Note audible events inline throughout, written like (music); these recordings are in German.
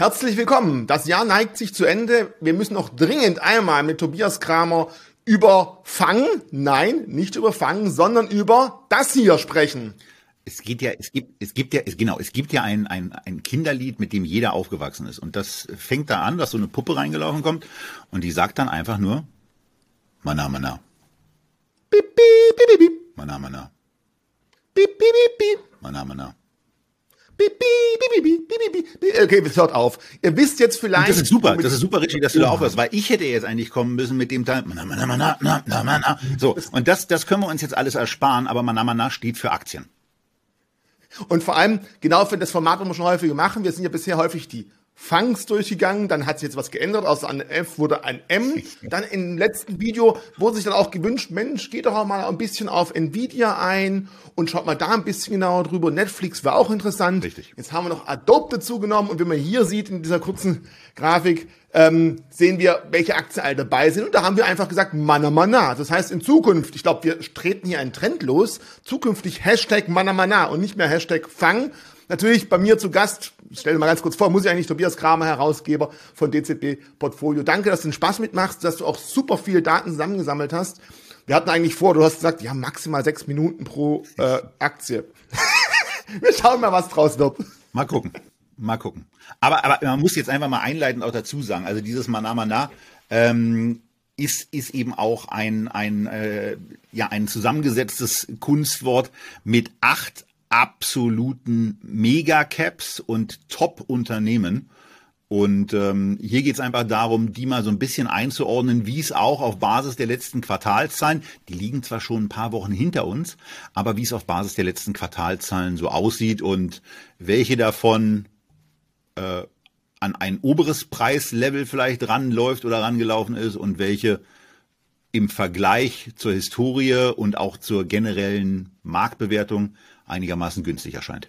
Herzlich willkommen. Das Jahr neigt sich zu Ende. Wir müssen noch dringend einmal mit Tobias Kramer über Fang, nein, nicht über Fang, sondern über das hier sprechen. Es geht ja, es gibt, es gibt ja, es, genau, es gibt ja ein, ein, ein Kinderlied, mit dem jeder aufgewachsen ist. Und das fängt da an, dass so eine Puppe reingelaufen kommt und die sagt dann einfach nur, Mana, Mana. Bip, bip, bip, bip. Mana, Mana. Bip, bip, bip, bip. Mana, Mana. Okay, es hört auf. Ihr wisst jetzt vielleicht. Und das ist super, das ist super, Richie, dass du da aufhörst, weil ich hätte jetzt eigentlich kommen müssen mit dem Teil. So, und das, das können wir uns jetzt alles ersparen, aber Manamana steht für Aktien. Und vor allem, genau für das Format, was wir schon häufig machen, wir sind ja bisher häufig die Fangs durchgegangen, dann hat sich jetzt was geändert, aus einem F wurde ein M. Dann im letzten Video wurde sich dann auch gewünscht, Mensch, geht doch auch mal ein bisschen auf Nvidia ein und schaut mal da ein bisschen genauer drüber. Netflix war auch interessant. Richtig. Jetzt haben wir noch Adobe dazu genommen und wie man hier sieht in dieser kurzen Grafik, ähm, sehen wir, welche Aktien alle dabei sind. Und da haben wir einfach gesagt, mana mana. Das heißt in Zukunft, ich glaube, wir treten hier einen Trend los, zukünftig Hashtag mana mana und nicht mehr Hashtag Fang, Natürlich bei mir zu Gast, ich stelle mal ganz kurz vor, muss ich eigentlich Tobias Kramer, Herausgeber von DZB Portfolio. Danke, dass du den Spaß mitmachst, dass du auch super viele Daten zusammengesammelt hast. Wir hatten eigentlich vor, du hast gesagt, ja, maximal sechs Minuten pro äh, Aktie. (laughs) Wir schauen mal, was draus wird. Mal gucken. Mal gucken. Aber, aber man muss jetzt einfach mal einleitend auch dazu sagen, also dieses Mana Mana, ähm, ist, ist eben auch ein, ein, äh, ja, ein zusammengesetztes Kunstwort mit acht absoluten Megacaps und Top-Unternehmen. Und ähm, hier geht es einfach darum, die mal so ein bisschen einzuordnen, wie es auch auf Basis der letzten Quartalszahlen, die liegen zwar schon ein paar Wochen hinter uns, aber wie es auf Basis der letzten Quartalzahlen so aussieht und welche davon äh, an ein oberes Preislevel vielleicht ranläuft oder rangelaufen ist und welche im Vergleich zur Historie und auch zur generellen Marktbewertung einigermaßen günstig erscheint.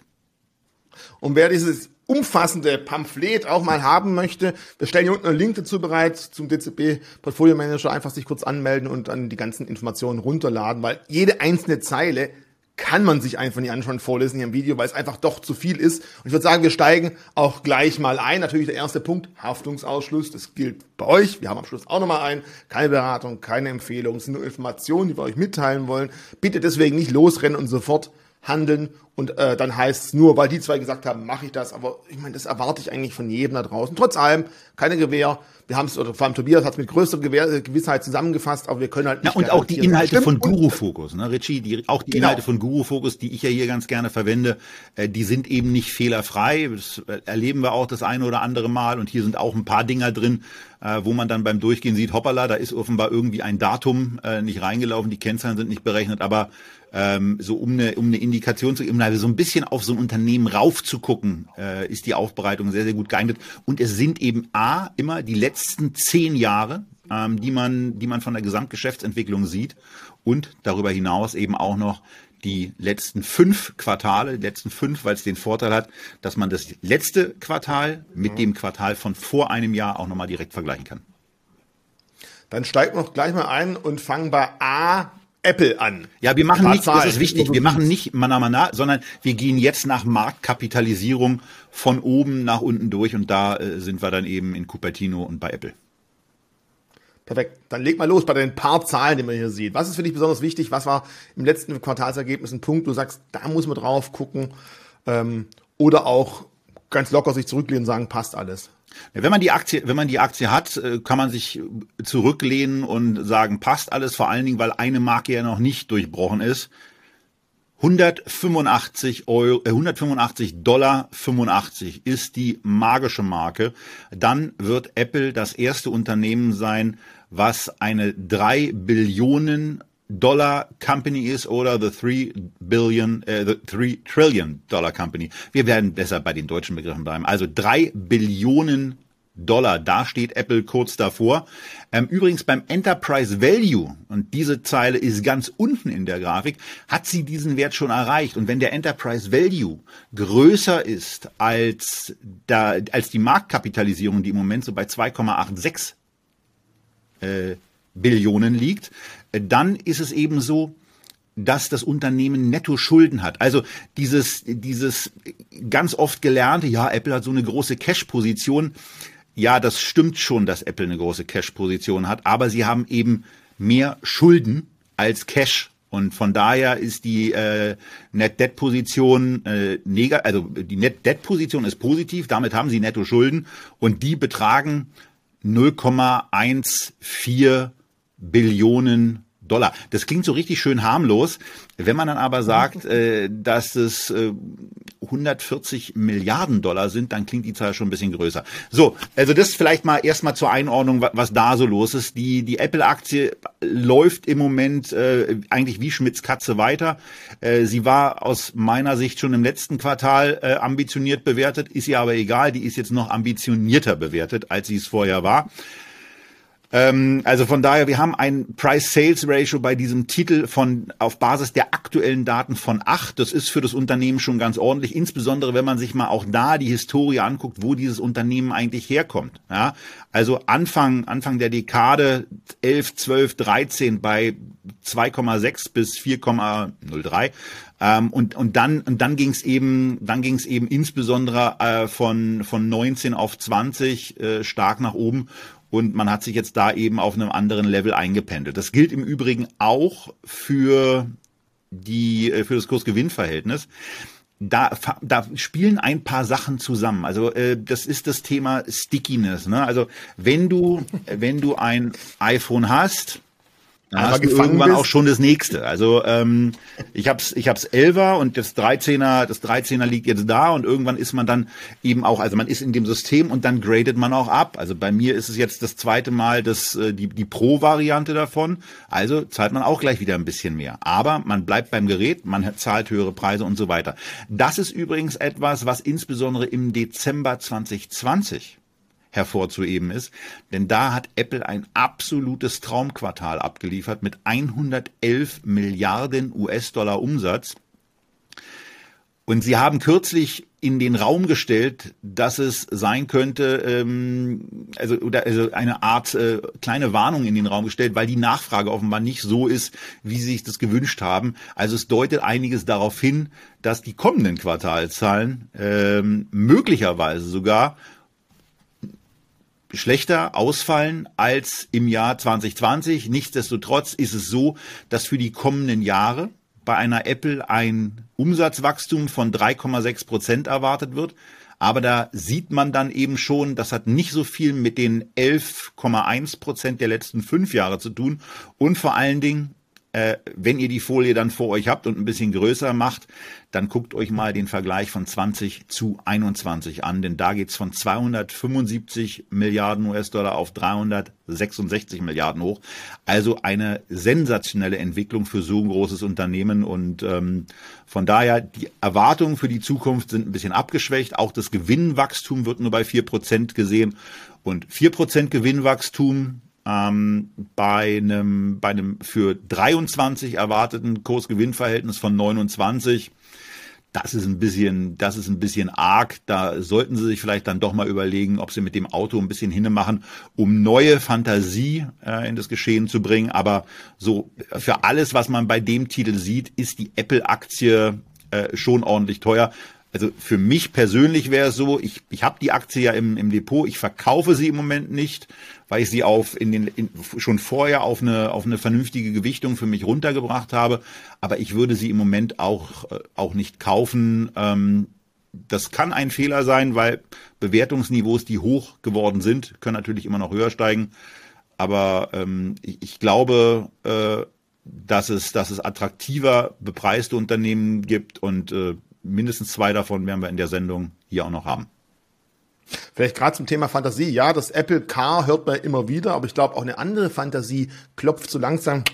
Und wer dieses umfassende Pamphlet auch mal haben möchte, wir stellen hier unten einen Link dazu bereit zum DCB Portfolio Manager. Einfach sich kurz anmelden und dann die ganzen Informationen runterladen, weil jede einzelne Zeile kann man sich einfach nicht anschauen, vorlesen hier im Video, weil es einfach doch zu viel ist. Und ich würde sagen, wir steigen auch gleich mal ein. Natürlich der erste Punkt, Haftungsausschluss. Das gilt bei euch. Wir haben am Schluss auch nochmal ein. Keine Beratung, keine Empfehlung. Es sind nur Informationen, die wir euch mitteilen wollen. Bitte deswegen nicht losrennen und sofort handeln und äh, dann heißt es nur, weil die zwei gesagt haben, mache ich das. Aber ich meine, das erwarte ich eigentlich von jedem da draußen. Trotz allem, keine Gewähr. Wir haben es, oder vor allem Tobias hat es mit größerer Gewähr, äh, Gewissheit zusammengefasst, aber wir können halt nicht. Ja, und auch die Inhalte von Guru Focus, ne, Richie, die, auch die genau. Inhalte von Guru Focus, die ich ja hier ganz gerne verwende, äh, die sind eben nicht fehlerfrei. Das äh, erleben wir auch das eine oder andere Mal. Und hier sind auch ein paar Dinger drin, äh, wo man dann beim Durchgehen sieht, hoppala, da ist offenbar irgendwie ein Datum äh, nicht reingelaufen, die Kennzahlen sind nicht berechnet, aber ähm, so um eine, um eine Indikation zu geben, also so ein bisschen auf so ein Unternehmen raufzugucken, äh, ist die Aufbereitung sehr, sehr gut geeignet. Und es sind eben A, immer die letzten zehn Jahre, ähm, die man, die man von der Gesamtgeschäftsentwicklung sieht und darüber hinaus eben auch noch die letzten fünf Quartale, die letzten fünf, weil es den Vorteil hat, dass man das letzte Quartal mit dem Quartal von vor einem Jahr auch nochmal direkt vergleichen kann. Dann steigen wir noch gleich mal ein und fangen bei A Apple an. Ja, wir machen nicht, das ist wichtig, wir machen nicht Mana Mana, sondern wir gehen jetzt nach Marktkapitalisierung von oben nach unten durch und da äh, sind wir dann eben in Cupertino und bei Apple. Perfekt. Dann leg mal los bei den paar Zahlen, die man hier sieht. Was ist für dich besonders wichtig? Was war im letzten Quartalsergebnis ein Punkt, du sagst, da muss man drauf gucken? Ähm, oder auch ganz locker sich zurücklehnen und sagen, passt alles. Wenn man die Aktie, wenn man die Aktie hat, äh, kann man sich zurücklehnen und sagen, passt alles, vor allen Dingen, weil eine Marke ja noch nicht durchbrochen ist. 185 Euro, äh 185 Dollar 85 ist die magische Marke. Dann wird Apple das erste Unternehmen sein, was eine drei Billionen Dollar Company ist oder the three billion, äh, the three trillion Dollar Company. Wir werden besser bei den deutschen Begriffen bleiben. Also drei Billionen Dollar, da steht Apple kurz davor. Ähm, übrigens beim Enterprise Value, und diese Zeile ist ganz unten in der Grafik, hat sie diesen Wert schon erreicht. Und wenn der Enterprise Value größer ist als, da, als die Marktkapitalisierung, die im Moment so bei 2,86 äh, Billionen liegt, dann ist es eben so, dass das Unternehmen netto Schulden hat. Also dieses, dieses ganz oft gelernte, ja, Apple hat so eine große Cash-Position. Ja, das stimmt schon, dass Apple eine große Cash-Position hat, aber sie haben eben mehr Schulden als Cash. Und von daher ist die äh, Net-Debt-Position äh, negativ, also die Net-Debt-Position ist positiv, damit haben sie Netto-Schulden und die betragen 0,14 Billionen Dollar. Das klingt so richtig schön harmlos. Wenn man dann aber sagt, äh, dass es äh, 140 Milliarden Dollar sind, dann klingt die Zahl schon ein bisschen größer. So, also das vielleicht mal erstmal zur Einordnung, was da so los ist. Die, die Apple-Aktie läuft im Moment äh, eigentlich wie Schmitz Katze weiter. Äh, sie war aus meiner Sicht schon im letzten Quartal äh, ambitioniert bewertet, ist ihr aber egal, die ist jetzt noch ambitionierter bewertet, als sie es vorher war. Ähm, also von daher, wir haben ein Price-Sales-Ratio bei diesem Titel von auf Basis der aktuellen Daten von acht. Das ist für das Unternehmen schon ganz ordentlich, insbesondere wenn man sich mal auch da die Historie anguckt, wo dieses Unternehmen eigentlich herkommt. Ja, also Anfang Anfang der Dekade 11, 12, 13 bei 2,6 bis 4,03 ähm, und und dann und dann ging es eben dann ging es eben insbesondere äh, von von 19 auf 20 äh, stark nach oben und man hat sich jetzt da eben auf einem anderen Level eingependelt. Das gilt im Übrigen auch für die äh, für das Kursgewinnverhältnis. Da, da spielen ein paar Sachen zusammen. Also äh, das ist das Thema Stickiness. Ne? Also wenn du wenn du ein iPhone hast dann du irgendwann bist. auch schon das nächste. Also ähm, ich hab's, ich hab's 11er und das 13er, das 13er liegt jetzt da und irgendwann ist man dann eben auch, also man ist in dem System und dann gradet man auch ab. Also bei mir ist es jetzt das zweite Mal das, äh, die, die Pro-Variante davon. Also zahlt man auch gleich wieder ein bisschen mehr. Aber man bleibt beim Gerät, man zahlt höhere Preise und so weiter. Das ist übrigens etwas, was insbesondere im Dezember 2020 hervorzuheben ist. Denn da hat Apple ein absolutes Traumquartal abgeliefert mit 111 Milliarden US-Dollar Umsatz. Und sie haben kürzlich in den Raum gestellt, dass es sein könnte, ähm, also oder also eine Art äh, kleine Warnung in den Raum gestellt, weil die Nachfrage offenbar nicht so ist, wie sie sich das gewünscht haben. Also es deutet einiges darauf hin, dass die kommenden Quartalzahlen ähm, möglicherweise sogar schlechter ausfallen als im Jahr 2020. Nichtsdestotrotz ist es so, dass für die kommenden Jahre bei einer Apple ein Umsatzwachstum von 3,6 Prozent erwartet wird. Aber da sieht man dann eben schon, das hat nicht so viel mit den 11,1 Prozent der letzten fünf Jahre zu tun. Und vor allen Dingen äh, wenn ihr die Folie dann vor euch habt und ein bisschen größer macht, dann guckt euch mal den Vergleich von 20 zu 21 an, denn da geht's von 275 Milliarden US-Dollar auf 366 Milliarden hoch. Also eine sensationelle Entwicklung für so ein großes Unternehmen und ähm, von daher die Erwartungen für die Zukunft sind ein bisschen abgeschwächt. Auch das Gewinnwachstum wird nur bei vier Prozent gesehen und vier Prozent Gewinnwachstum ähm, bei einem, bei einem für 23 erwarteten Kursgewinnverhältnis von 29. Das ist ein bisschen, das ist ein bisschen arg. Da sollten Sie sich vielleicht dann doch mal überlegen, ob Sie mit dem Auto ein bisschen hinmachen, um neue Fantasie äh, in das Geschehen zu bringen. Aber so für alles, was man bei dem Titel sieht, ist die Apple-Aktie äh, schon ordentlich teuer. Also für mich persönlich wäre es so, ich, ich habe die Aktie ja im, im Depot, ich verkaufe sie im Moment nicht, weil ich sie auf in den in, schon vorher auf eine auf eine vernünftige Gewichtung für mich runtergebracht habe. Aber ich würde sie im Moment auch äh, auch nicht kaufen. Ähm, das kann ein Fehler sein, weil Bewertungsniveaus, die hoch geworden sind, können natürlich immer noch höher steigen. Aber ähm, ich, ich glaube, äh, dass es dass es attraktiver bepreiste Unternehmen gibt und äh, mindestens zwei davon werden wir in der Sendung hier auch noch haben. Vielleicht gerade zum Thema Fantasie. Ja, das Apple Car hört man immer wieder, aber ich glaube auch eine andere Fantasie klopft so langsam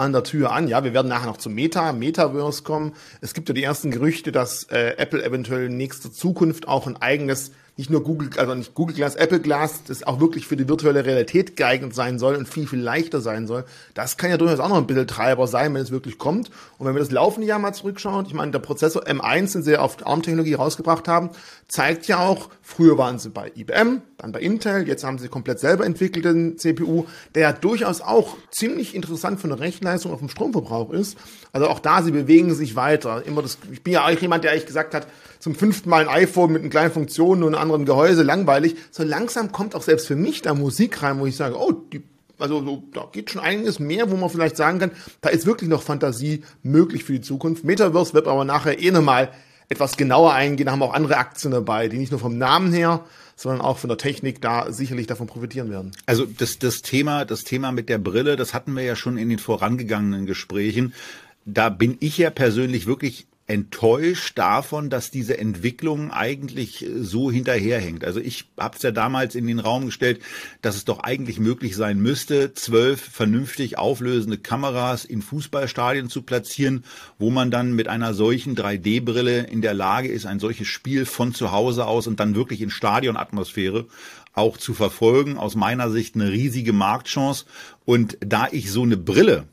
an der Tür an. Ja, wir werden nachher noch zum Meta, Metaverse kommen. Es gibt ja die ersten Gerüchte, dass äh, Apple eventuell in nächster Zukunft auch ein eigenes nicht nur Google, also nicht Google Glass, Apple Glass, das auch wirklich für die virtuelle Realität geeignet sein soll und viel, viel leichter sein soll. Das kann ja durchaus auch noch ein bisschen Treiber sein, wenn es wirklich kommt. Und wenn wir das laufende Jahr mal zurückschauen, ich meine, der Prozessor M1, den sie auf ARM-Technologie rausgebracht haben, zeigt ja auch, früher waren sie bei IBM, dann bei Intel, jetzt haben sie komplett selber entwickelten CPU, der ja durchaus auch ziemlich interessant von der Rechenleistung auf dem Stromverbrauch ist. Also auch da, sie bewegen sich weiter. Immer das, ich bin ja auch jemand, der eigentlich gesagt hat, zum fünften Mal ein iPhone mit einer kleinen Funktion und einem anderen Gehäuse, langweilig. So langsam kommt auch selbst für mich da Musik rein, wo ich sage, oh, die also so, da geht schon einiges mehr, wo man vielleicht sagen kann, da ist wirklich noch Fantasie möglich für die Zukunft. Metaverse wird aber nachher eh nochmal etwas genauer eingehen. Da haben wir auch andere Aktien dabei, die nicht nur vom Namen her, sondern auch von der Technik da sicherlich davon profitieren werden. Also das, das Thema, das Thema mit der Brille, das hatten wir ja schon in den vorangegangenen Gesprächen. Da bin ich ja persönlich wirklich enttäuscht davon, dass diese Entwicklung eigentlich äh, so hinterherhängt. Also ich habe es ja damals in den Raum gestellt, dass es doch eigentlich möglich sein müsste, zwölf vernünftig auflösende Kameras in Fußballstadien zu platzieren, wo man dann mit einer solchen 3D-Brille in der Lage ist, ein solches Spiel von zu Hause aus und dann wirklich in Stadionatmosphäre auch zu verfolgen. Aus meiner Sicht eine riesige Marktchance. Und da ich so eine Brille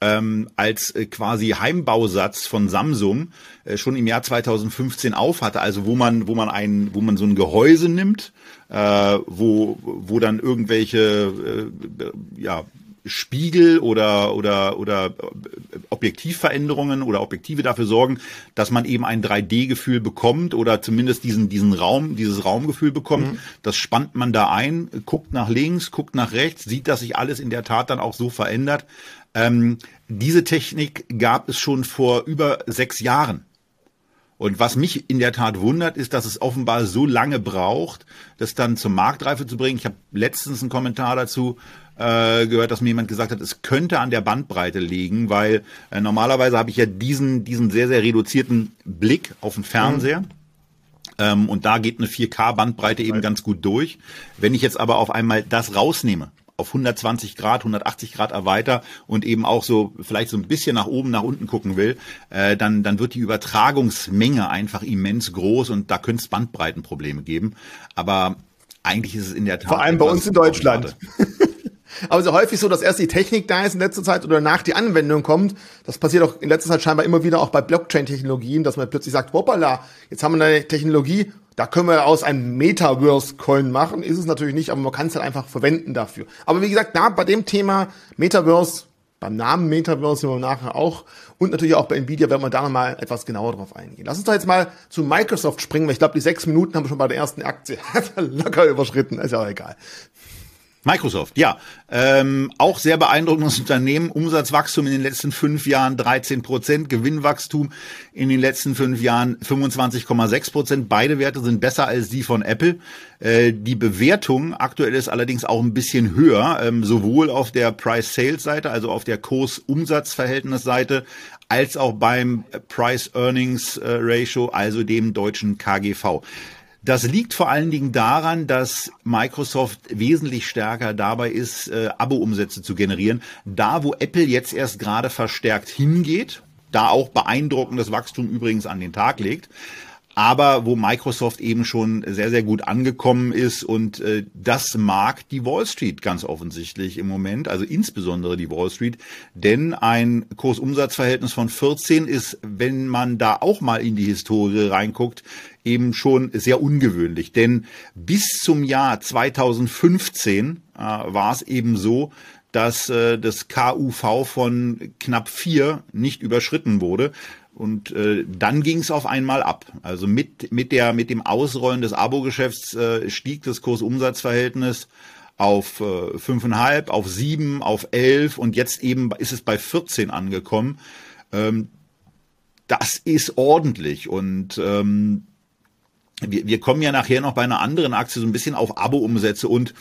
ähm, als äh, quasi Heimbausatz von Samsung äh, schon im Jahr 2015 auf hatte, also wo man wo man ein wo man so ein Gehäuse nimmt, äh, wo wo dann irgendwelche äh, ja Spiegel oder oder oder äh, Objektivveränderungen oder Objektive dafür sorgen, dass man eben ein 3D-Gefühl bekommt oder zumindest diesen diesen Raum dieses Raumgefühl bekommt. Mhm. Das spannt man da ein, guckt nach links, guckt nach rechts, sieht, dass sich alles in der Tat dann auch so verändert, ähm, diese Technik gab es schon vor über sechs Jahren. Und was mich in der Tat wundert, ist, dass es offenbar so lange braucht, das dann zur Marktreife zu bringen. Ich habe letztens einen Kommentar dazu äh, gehört, dass mir jemand gesagt hat, es könnte an der Bandbreite liegen, weil äh, normalerweise habe ich ja diesen, diesen sehr, sehr reduzierten Blick auf den Fernseher. Mhm. Ähm, und da geht eine 4K-Bandbreite eben ganz gut durch. Wenn ich jetzt aber auf einmal das rausnehme auf 120 Grad, 180 Grad erweiter und eben auch so vielleicht so ein bisschen nach oben, nach unten gucken will, äh, dann, dann wird die Übertragungsmenge einfach immens groß und da könnte es Bandbreitenprobleme geben. Aber eigentlich ist es in der Tat. Vor allem bei uns in Deutschland. (laughs) Aber so häufig so, dass erst die Technik da ist in letzter Zeit oder nach die Anwendung kommt. Das passiert auch in letzter Zeit scheinbar immer wieder auch bei Blockchain-Technologien, dass man plötzlich sagt, hoppala, jetzt haben wir eine Technologie, da können wir aus einem Metaverse-Coin machen. Ist es natürlich nicht, aber man kann es halt einfach verwenden dafür. Aber wie gesagt, da bei dem Thema Metaverse, beim Namen Metaverse sind wir nachher auch und natürlich auch bei Nvidia werden wir da nochmal etwas genauer drauf eingehen. Lass uns doch jetzt mal zu Microsoft springen, weil ich glaube, die sechs Minuten haben wir schon bei der ersten Aktie (laughs) locker überschritten. Ist ja auch egal. Microsoft, ja. Ähm, auch sehr beeindruckendes Unternehmen. Umsatzwachstum in den letzten fünf Jahren 13 Prozent, Gewinnwachstum in den letzten fünf Jahren 25,6 Prozent. Beide Werte sind besser als die von Apple. Äh, die Bewertung aktuell ist allerdings auch ein bisschen höher, ähm, sowohl auf der Price-Sales-Seite, also auf der Kurs-Umsatz-Verhältnis-Seite, als auch beim Price-Earnings-Ratio, also dem deutschen KGV. Das liegt vor allen Dingen daran, dass Microsoft wesentlich stärker dabei ist, äh, Abo-Umsätze zu generieren. Da, wo Apple jetzt erst gerade verstärkt hingeht, da auch beeindruckendes Wachstum übrigens an den Tag legt aber wo Microsoft eben schon sehr, sehr gut angekommen ist und äh, das mag die Wall Street ganz offensichtlich im Moment, also insbesondere die Wall Street, denn ein Kursumsatzverhältnis von 14 ist, wenn man da auch mal in die Historie reinguckt, eben schon sehr ungewöhnlich, denn bis zum Jahr 2015 äh, war es eben so, dass äh, das KUV von knapp vier nicht überschritten wurde. Und äh, dann ging es auf einmal ab. Also mit, mit, der, mit dem Ausrollen des Abo-Geschäfts äh, stieg das Kurs-Umsatz-Verhältnis auf äh, fünfeinhalb, auf sieben, auf elf und jetzt eben ist es bei 14 angekommen. Ähm, das ist ordentlich und ähm, wir, wir kommen ja nachher noch bei einer anderen Aktie so ein bisschen auf Abo-Umsätze und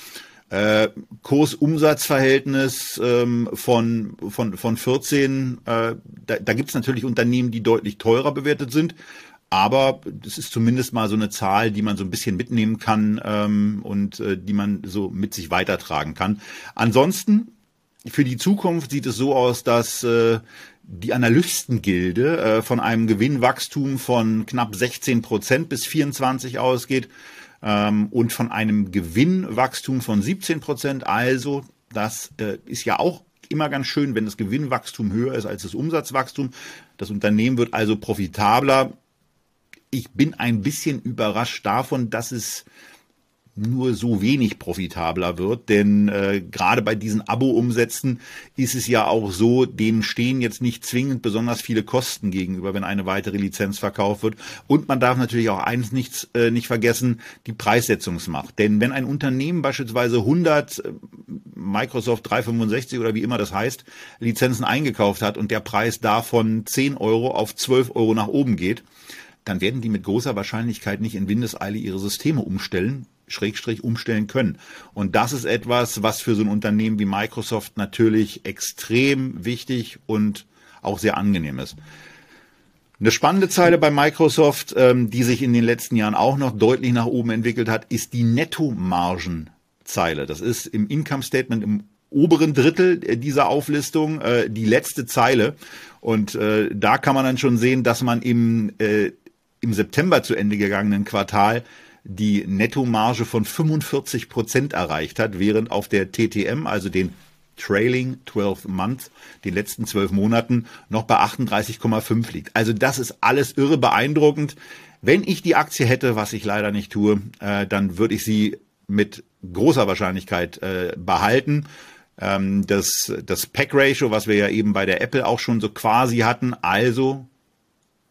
äh, Kurs-Umsatz-Verhältnis ähm, von, von, von 14, äh, da, da gibt es natürlich Unternehmen, die deutlich teurer bewertet sind. Aber das ist zumindest mal so eine Zahl, die man so ein bisschen mitnehmen kann ähm, und äh, die man so mit sich weitertragen kann. Ansonsten, für die Zukunft sieht es so aus, dass äh, die Analystengilde äh, von einem Gewinnwachstum von knapp 16 Prozent bis 24 ausgeht. ähm, und von einem Gewinnwachstum von 17 Prozent. Also das äh, ist ja auch immer ganz schön, wenn das Gewinnwachstum höher ist als das Umsatzwachstum. Das Unternehmen wird also profitabler. Ich bin ein bisschen überrascht davon, dass es nur so wenig profitabler wird. Denn äh, gerade bei diesen Abo-Umsätzen ist es ja auch so, denen stehen jetzt nicht zwingend besonders viele Kosten gegenüber, wenn eine weitere Lizenz verkauft wird. Und man darf natürlich auch eins nicht, äh, nicht vergessen, die Preissetzungsmacht. Denn wenn ein Unternehmen beispielsweise 100 äh, Microsoft 365 oder wie immer das heißt, Lizenzen eingekauft hat und der Preis davon 10 Euro auf 12 Euro nach oben geht, dann werden die mit großer Wahrscheinlichkeit nicht in Windeseile ihre Systeme umstellen, Schrägstrich umstellen können. Und das ist etwas, was für so ein Unternehmen wie Microsoft natürlich extrem wichtig und auch sehr angenehm ist. Eine spannende Zeile bei Microsoft, ähm, die sich in den letzten Jahren auch noch deutlich nach oben entwickelt hat, ist die Nettomargenzeile. Das ist im Income Statement im oberen Drittel dieser Auflistung äh, die letzte Zeile. Und äh, da kann man dann schon sehen, dass man im, äh, im September zu Ende gegangenen Quartal die Nettomarge von 45 Prozent erreicht hat, während auf der TTM, also den Trailing 12 Months, den letzten zwölf Monaten, noch bei 38,5 liegt. Also das ist alles irre beeindruckend. Wenn ich die Aktie hätte, was ich leider nicht tue, äh, dann würde ich sie mit großer Wahrscheinlichkeit äh, behalten. Ähm, das, das Pack-Ratio, was wir ja eben bei der Apple auch schon so quasi hatten, also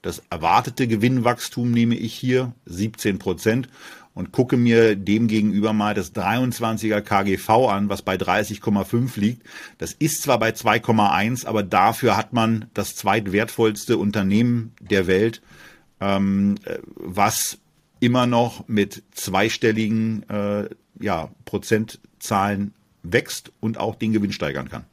das erwartete Gewinnwachstum nehme ich hier 17 Prozent und gucke mir demgegenüber mal das 23er KGV an, was bei 30,5 liegt. Das ist zwar bei 2,1, aber dafür hat man das zweitwertvollste Unternehmen der Welt, ähm, was immer noch mit zweistelligen äh, ja, Prozentzahlen wächst und auch den Gewinn steigern kann.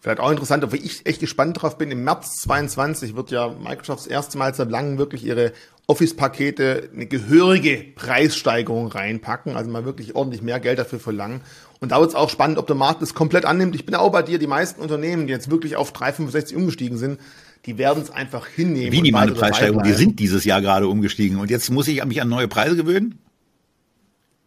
Vielleicht auch interessant, obwohl ich echt gespannt drauf bin. Im März 22 wird ja Microsoft das erste Mal seit langem wirklich ihre Office-Pakete eine gehörige Preissteigerung reinpacken, also mal wirklich ordentlich mehr Geld dafür verlangen. Und da wird es auch spannend, ob der Markt das komplett annimmt. Ich bin auch bei dir, die meisten Unternehmen, die jetzt wirklich auf 365 umgestiegen sind, die werden es einfach hinnehmen. Wie die meine Preissteigerung, die sind dieses Jahr gerade umgestiegen. Und jetzt muss ich mich an neue Preise gewöhnen?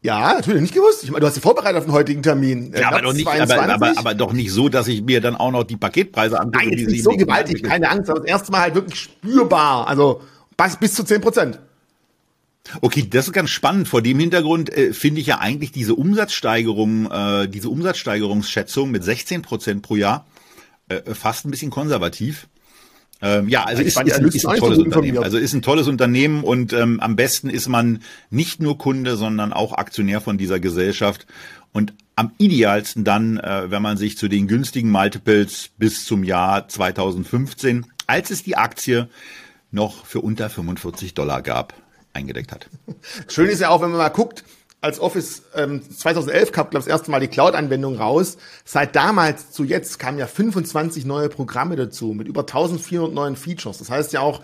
Ja, natürlich nicht gewusst. Ich meine, du hast dich vorbereitet auf den heutigen Termin. Ja, aber doch, nicht, aber, aber, aber, doch nicht so, dass ich mir dann auch noch die Paketpreise angucke. Nein, jetzt nicht so gewaltig, keine Angst, aber das erste Mal halt wirklich spürbar. Also bis zu zehn Prozent. Okay, das ist ganz spannend. Vor dem Hintergrund äh, finde ich ja eigentlich diese Umsatzsteigerung, äh, diese Umsatzsteigerungsschätzung mit 16 Prozent pro Jahr äh, fast ein bisschen konservativ. Ähm, ja, also ist, ist, ist, ein tolles Unternehmen. Also ist ein tolles Unternehmen und ähm, am besten ist man nicht nur Kunde, sondern auch Aktionär von dieser Gesellschaft. Und am idealsten dann, äh, wenn man sich zu den günstigen Multiples bis zum Jahr 2015, als es die Aktie noch für unter 45 Dollar gab, eingedeckt hat. Schön ist ja auch, wenn man mal guckt, als Office ähm, 2011 kam, glaube ich, das erste Mal die Cloud-Anwendung raus. Seit damals zu jetzt kamen ja 25 neue Programme dazu mit über 1400 neuen Features. Das heißt ja auch,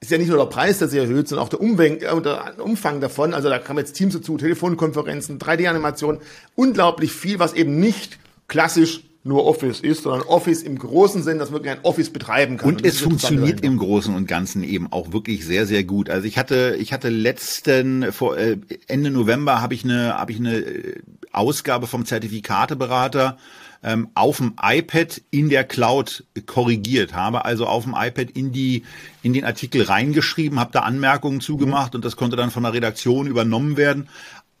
ist ja nicht nur der Preis, der sich erhöht, sondern auch der, Umfang, äh, der Umfang davon. Also da kamen jetzt Teams dazu, Telefonkonferenzen, 3D-Animationen, unglaublich viel, was eben nicht klassisch nur Office ist, sondern Office im großen Sinn, dass wirklich ein Office betreiben kann. Und, und es funktioniert im Großen und Ganzen eben auch wirklich sehr, sehr gut. Also ich hatte, ich hatte letzten, vor äh, Ende November habe ich eine, habe ich eine äh, Ausgabe vom Zertifikateberater ähm, auf dem iPad in der Cloud korrigiert, habe also auf dem iPad in die in den Artikel reingeschrieben, habe da Anmerkungen zugemacht mhm. und das konnte dann von der Redaktion übernommen werden.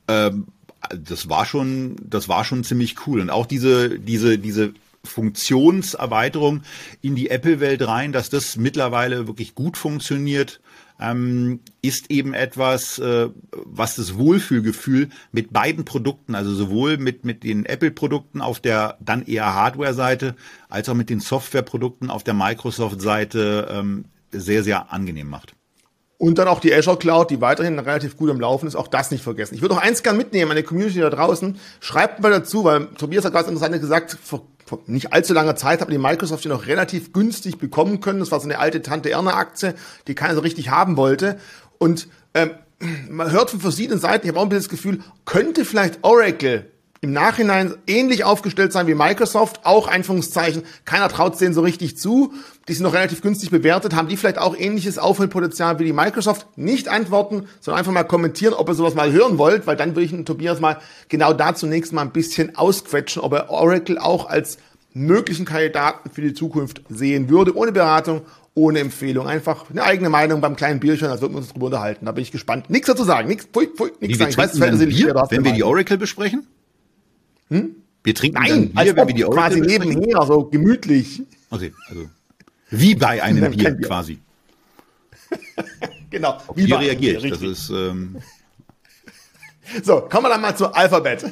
Ähm, das war schon, das war schon ziemlich cool. Und auch diese, diese, diese Funktionserweiterung in die Apple-Welt rein, dass das mittlerweile wirklich gut funktioniert, ähm, ist eben etwas, äh, was das Wohlfühlgefühl mit beiden Produkten, also sowohl mit, mit den Apple-Produkten auf der dann eher Hardware-Seite, als auch mit den Software-Produkten auf der Microsoft-Seite ähm, sehr, sehr angenehm macht. Und dann auch die Azure Cloud, die weiterhin relativ gut am Laufen ist, auch das nicht vergessen. Ich würde noch eins gern mitnehmen, meine Community da draußen. Schreibt mal dazu, weil Tobias hat ganz interessant gesagt, vor, vor nicht allzu langer Zeit hat die Microsoft die noch relativ günstig bekommen können. Das war so eine alte Tante Erna Aktie, die keiner so richtig haben wollte. Und ähm, man hört von verschiedenen Seiten, ich habe auch ein bisschen das Gefühl, könnte vielleicht Oracle im Nachhinein ähnlich aufgestellt sein wie Microsoft, auch Einführungszeichen, keiner traut denen so richtig zu, die sind noch relativ günstig bewertet, haben die vielleicht auch ähnliches Aufholpotenzial wie die Microsoft, nicht antworten, sondern einfach mal kommentieren, ob ihr sowas mal hören wollt, weil dann würde ich den Tobias mal genau da zunächst mal ein bisschen ausquetschen, ob er Oracle auch als möglichen Kandidaten für die Zukunft sehen würde, ohne Beratung, ohne Empfehlung. Einfach eine eigene Meinung beim kleinen Bierchen, als würden wir uns drüber unterhalten. Da bin ich gespannt. Nichts dazu sagen, nichts, pfui, pfui, nichts sagen. Ich weiß, Bier, wenn wir die Oracle besprechen? Hm? Wir trinken Nein, Bier, wenn wir die Oracle quasi nebenher, so gemütlich. Okay, also wie bei (laughs) einem Bier, Bier, quasi. (laughs) genau. Wie, wie reagiert? Das ist ähm (laughs) so, kommen wir dann mal zu Alphabet.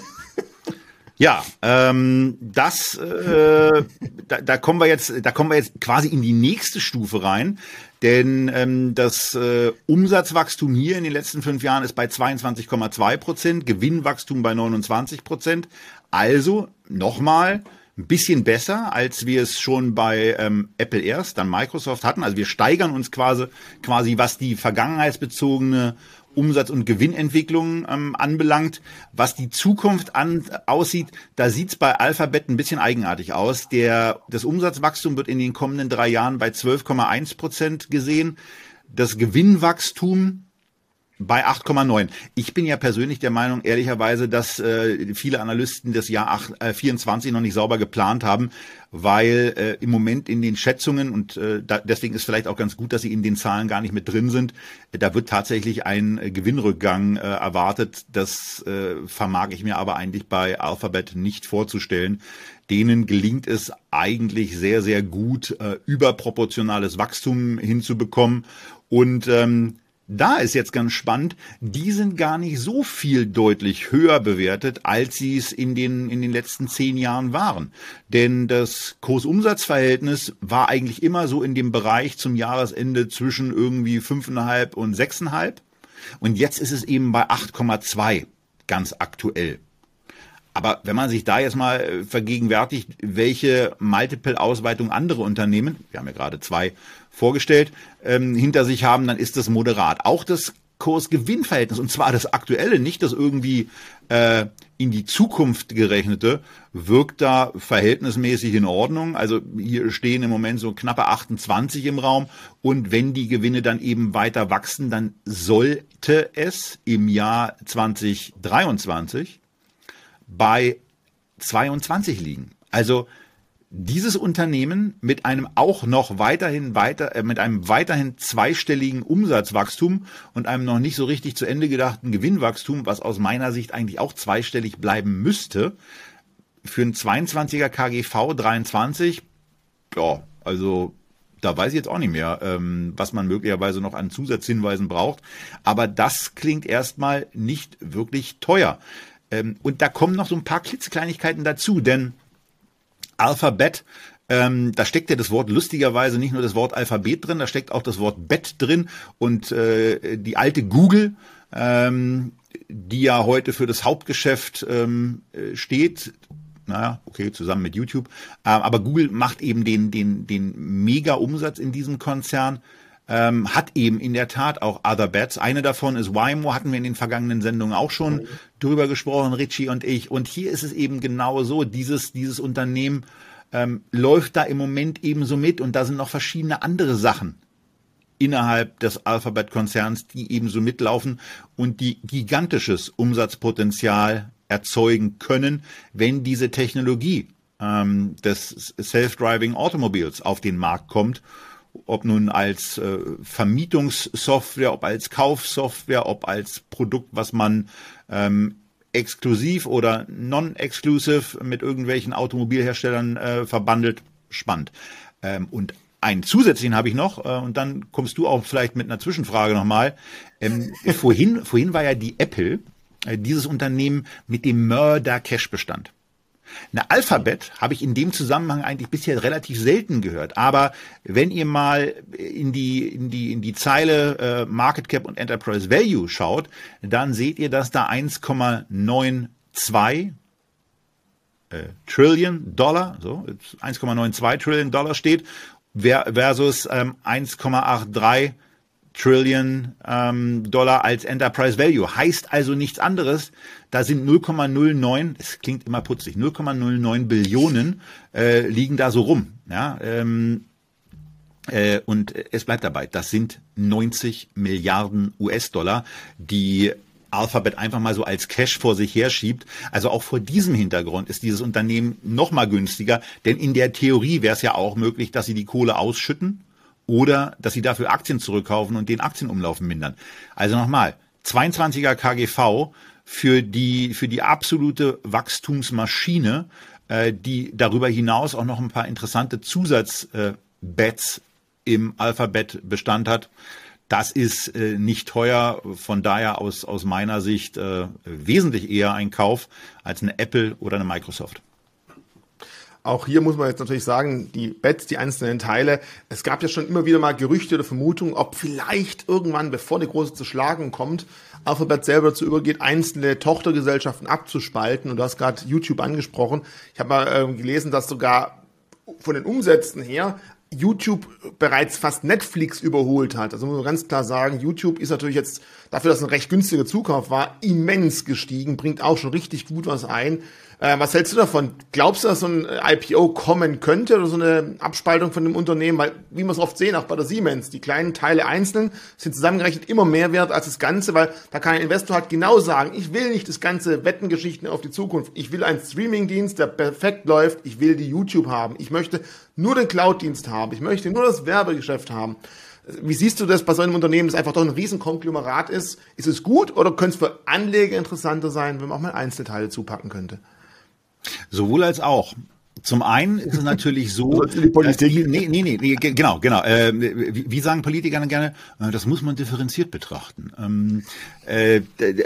Ja, ähm, das, äh, da, da kommen wir jetzt, da kommen wir jetzt quasi in die nächste Stufe rein, denn ähm, das äh, Umsatzwachstum hier in den letzten fünf Jahren ist bei 22,2 Prozent, Gewinnwachstum bei 29 Prozent. Also nochmal ein bisschen besser, als wir es schon bei ähm, Apple erst, dann Microsoft hatten. Also wir steigern uns quasi, quasi was die vergangenheitsbezogene Umsatz- und Gewinnentwicklung ähm, anbelangt. Was die Zukunft an, aussieht, da sieht's bei Alphabet ein bisschen eigenartig aus. Der, das Umsatzwachstum wird in den kommenden drei Jahren bei 12,1 Prozent gesehen. Das Gewinnwachstum bei 8,9. Ich bin ja persönlich der Meinung, ehrlicherweise, dass äh, viele Analysten das Jahr 8, äh, 24 noch nicht sauber geplant haben, weil äh, im Moment in den Schätzungen, und äh, da, deswegen ist vielleicht auch ganz gut, dass sie in den Zahlen gar nicht mit drin sind, da wird tatsächlich ein äh, Gewinnrückgang äh, erwartet. Das äh, vermag ich mir aber eigentlich bei Alphabet nicht vorzustellen. Denen gelingt es eigentlich sehr, sehr gut, äh, überproportionales Wachstum hinzubekommen. Und ähm, da ist jetzt ganz spannend, die sind gar nicht so viel deutlich höher bewertet, als sie es in den, in den letzten zehn Jahren waren. Denn das Kursumsatzverhältnis war eigentlich immer so in dem Bereich zum Jahresende zwischen irgendwie fünfeinhalb und sechseinhalb. Und jetzt ist es eben bei 8,2 ganz aktuell. Aber wenn man sich da jetzt mal äh, vergegenwärtigt, welche Multiple-Ausweitung andere Unternehmen, wir haben ja gerade zwei vorgestellt, ähm, hinter sich haben, dann ist das moderat. Auch das Kurs-Gewinn-Verhältnis, und zwar das aktuelle, nicht das irgendwie äh, in die Zukunft gerechnete, wirkt da verhältnismäßig in Ordnung. Also hier stehen im Moment so knappe 28 im Raum. Und wenn die Gewinne dann eben weiter wachsen, dann sollte es im Jahr 2023 bei 22 liegen. Also dieses Unternehmen mit einem auch noch weiterhin weiter, äh, mit einem weiterhin zweistelligen Umsatzwachstum und einem noch nicht so richtig zu Ende gedachten Gewinnwachstum, was aus meiner Sicht eigentlich auch zweistellig bleiben müsste, für ein 22er KGV 23, ja, also da weiß ich jetzt auch nicht mehr, ähm, was man möglicherweise noch an Zusatzhinweisen braucht. Aber das klingt erstmal nicht wirklich teuer. Ähm, und da kommen noch so ein paar klitzekleinigkeiten dazu, denn Alphabet, ähm, da steckt ja das Wort lustigerweise nicht nur das Wort Alphabet drin, da steckt auch das Wort Bett drin und äh, die alte Google, ähm, die ja heute für das Hauptgeschäft ähm, äh, steht, naja, okay, zusammen mit YouTube. Äh, aber Google macht eben den, den, den Mega-Umsatz in diesem Konzern ähm, hat eben in der Tat auch Other Bets. Eine davon ist Waymo, hatten wir in den vergangenen Sendungen auch schon mhm. drüber gesprochen, Richie und ich. Und hier ist es eben genau so, dieses, dieses Unternehmen ähm, läuft da im Moment eben so mit und da sind noch verschiedene andere Sachen innerhalb des Alphabet-Konzerns, die ebenso mitlaufen und die gigantisches Umsatzpotenzial erzeugen können, wenn diese Technologie ähm, des Self-Driving Automobils auf den Markt kommt ob nun als äh, Vermietungssoftware, ob als Kaufsoftware, ob als Produkt, was man ähm, exklusiv oder non-exclusive mit irgendwelchen Automobilherstellern äh, verbandelt. Spannend. Ähm, und einen zusätzlichen habe ich noch, äh, und dann kommst du auch vielleicht mit einer Zwischenfrage nochmal. Ähm, vorhin, vorhin war ja die Apple, äh, dieses Unternehmen mit dem Mörder-Cash-Bestand. Eine Alphabet habe ich in dem Zusammenhang eigentlich bisher relativ selten gehört. Aber wenn ihr mal in die, in die, in die Zeile äh, Market Cap und Enterprise Value schaut, dann seht ihr, dass da 1,92 äh, Trillion Dollar, so 1,92 Trillion Dollar steht, versus ähm, 1,83 Trillion ähm, Dollar als Enterprise Value. Heißt also nichts anderes. Da sind 0,09, es klingt immer putzig, 0,09 Billionen äh, liegen da so rum. Ja, ähm, äh, und es bleibt dabei, das sind 90 Milliarden US-Dollar, die Alphabet einfach mal so als Cash vor sich herschiebt. Also auch vor diesem Hintergrund ist dieses Unternehmen noch mal günstiger, denn in der Theorie wäre es ja auch möglich, dass sie die Kohle ausschütten oder dass sie dafür Aktien zurückkaufen und den Aktienumlauf mindern. Also nochmal, 22er KGV für die, für die absolute Wachstumsmaschine, äh, die darüber hinaus auch noch ein paar interessante Zusatzbets äh, im Alphabet Bestand hat. Das ist äh, nicht teuer, von daher aus, aus meiner Sicht äh, wesentlich eher ein Kauf als eine Apple oder eine Microsoft. Auch hier muss man jetzt natürlich sagen, die Bets, die einzelnen Teile, es gab ja schon immer wieder mal Gerüchte oder Vermutungen, ob vielleicht irgendwann, bevor die große Zerschlagung kommt, Alphabet selber dazu übergeht, einzelne Tochtergesellschaften abzuspalten. Und du hast gerade YouTube angesprochen. Ich habe mal äh, gelesen, dass sogar von den Umsätzen her YouTube bereits fast Netflix überholt hat. Also muss man ganz klar sagen, YouTube ist natürlich jetzt dafür, dass es ein recht günstiger Zukauf war, immens gestiegen, bringt auch schon richtig gut was ein. Äh, was hältst du davon? Glaubst du, dass so ein IPO kommen könnte oder so eine Abspaltung von dem Unternehmen? Weil, wie wir es oft sehen, auch bei der Siemens, die kleinen Teile einzeln sind zusammengerechnet immer mehr wert als das Ganze, weil da kann ein Investor halt genau sagen, ich will nicht das ganze Wettengeschichten auf die Zukunft. Ich will einen Streamingdienst, der perfekt läuft. Ich will die YouTube haben. Ich möchte nur den Cloud-Dienst haben. Ich möchte nur das Werbegeschäft haben. Wie siehst du das bei so einem Unternehmen, das einfach doch ein Riesenkonglomerat ist? Ist es gut oder könnte es für Anleger interessanter sein, wenn man auch mal Einzelteile zupacken könnte? Sowohl als auch. Zum einen ist es natürlich so, die Politik. Äh, nee, nee, nee, genau, genau. Äh, wie, wie, sagen Politiker dann gerne, äh, das muss man differenziert betrachten. Ähm, äh,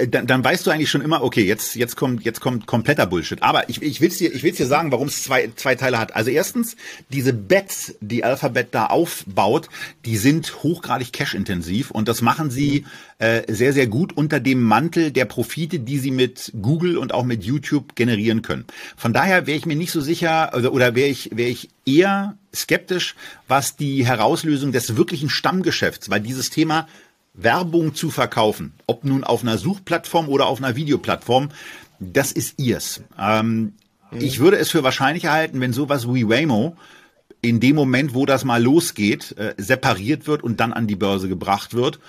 dann, dann weißt du eigentlich schon immer, okay, jetzt jetzt kommt jetzt kommt kompletter Bullshit. Aber ich, ich will's dir ich will's dir sagen, warum es zwei zwei Teile hat. Also erstens diese Bets, die Alphabet da aufbaut, die sind hochgradig cash-intensiv und das machen sie äh, sehr sehr gut unter dem Mantel der Profite, die sie mit Google und auch mit YouTube generieren können. Von daher wäre ich mir nicht so sicher oder, oder wäre ich, wäre ich eher skeptisch, was die Herauslösung des wirklichen Stammgeschäfts, weil dieses Thema Werbung zu verkaufen, ob nun auf einer Suchplattform oder auf einer Videoplattform, das ist ihrs. Ähm, mhm. Ich würde es für wahrscheinlich halten, wenn sowas wie Waymo in dem Moment, wo das mal losgeht, äh, separiert wird und dann an die Börse gebracht wird.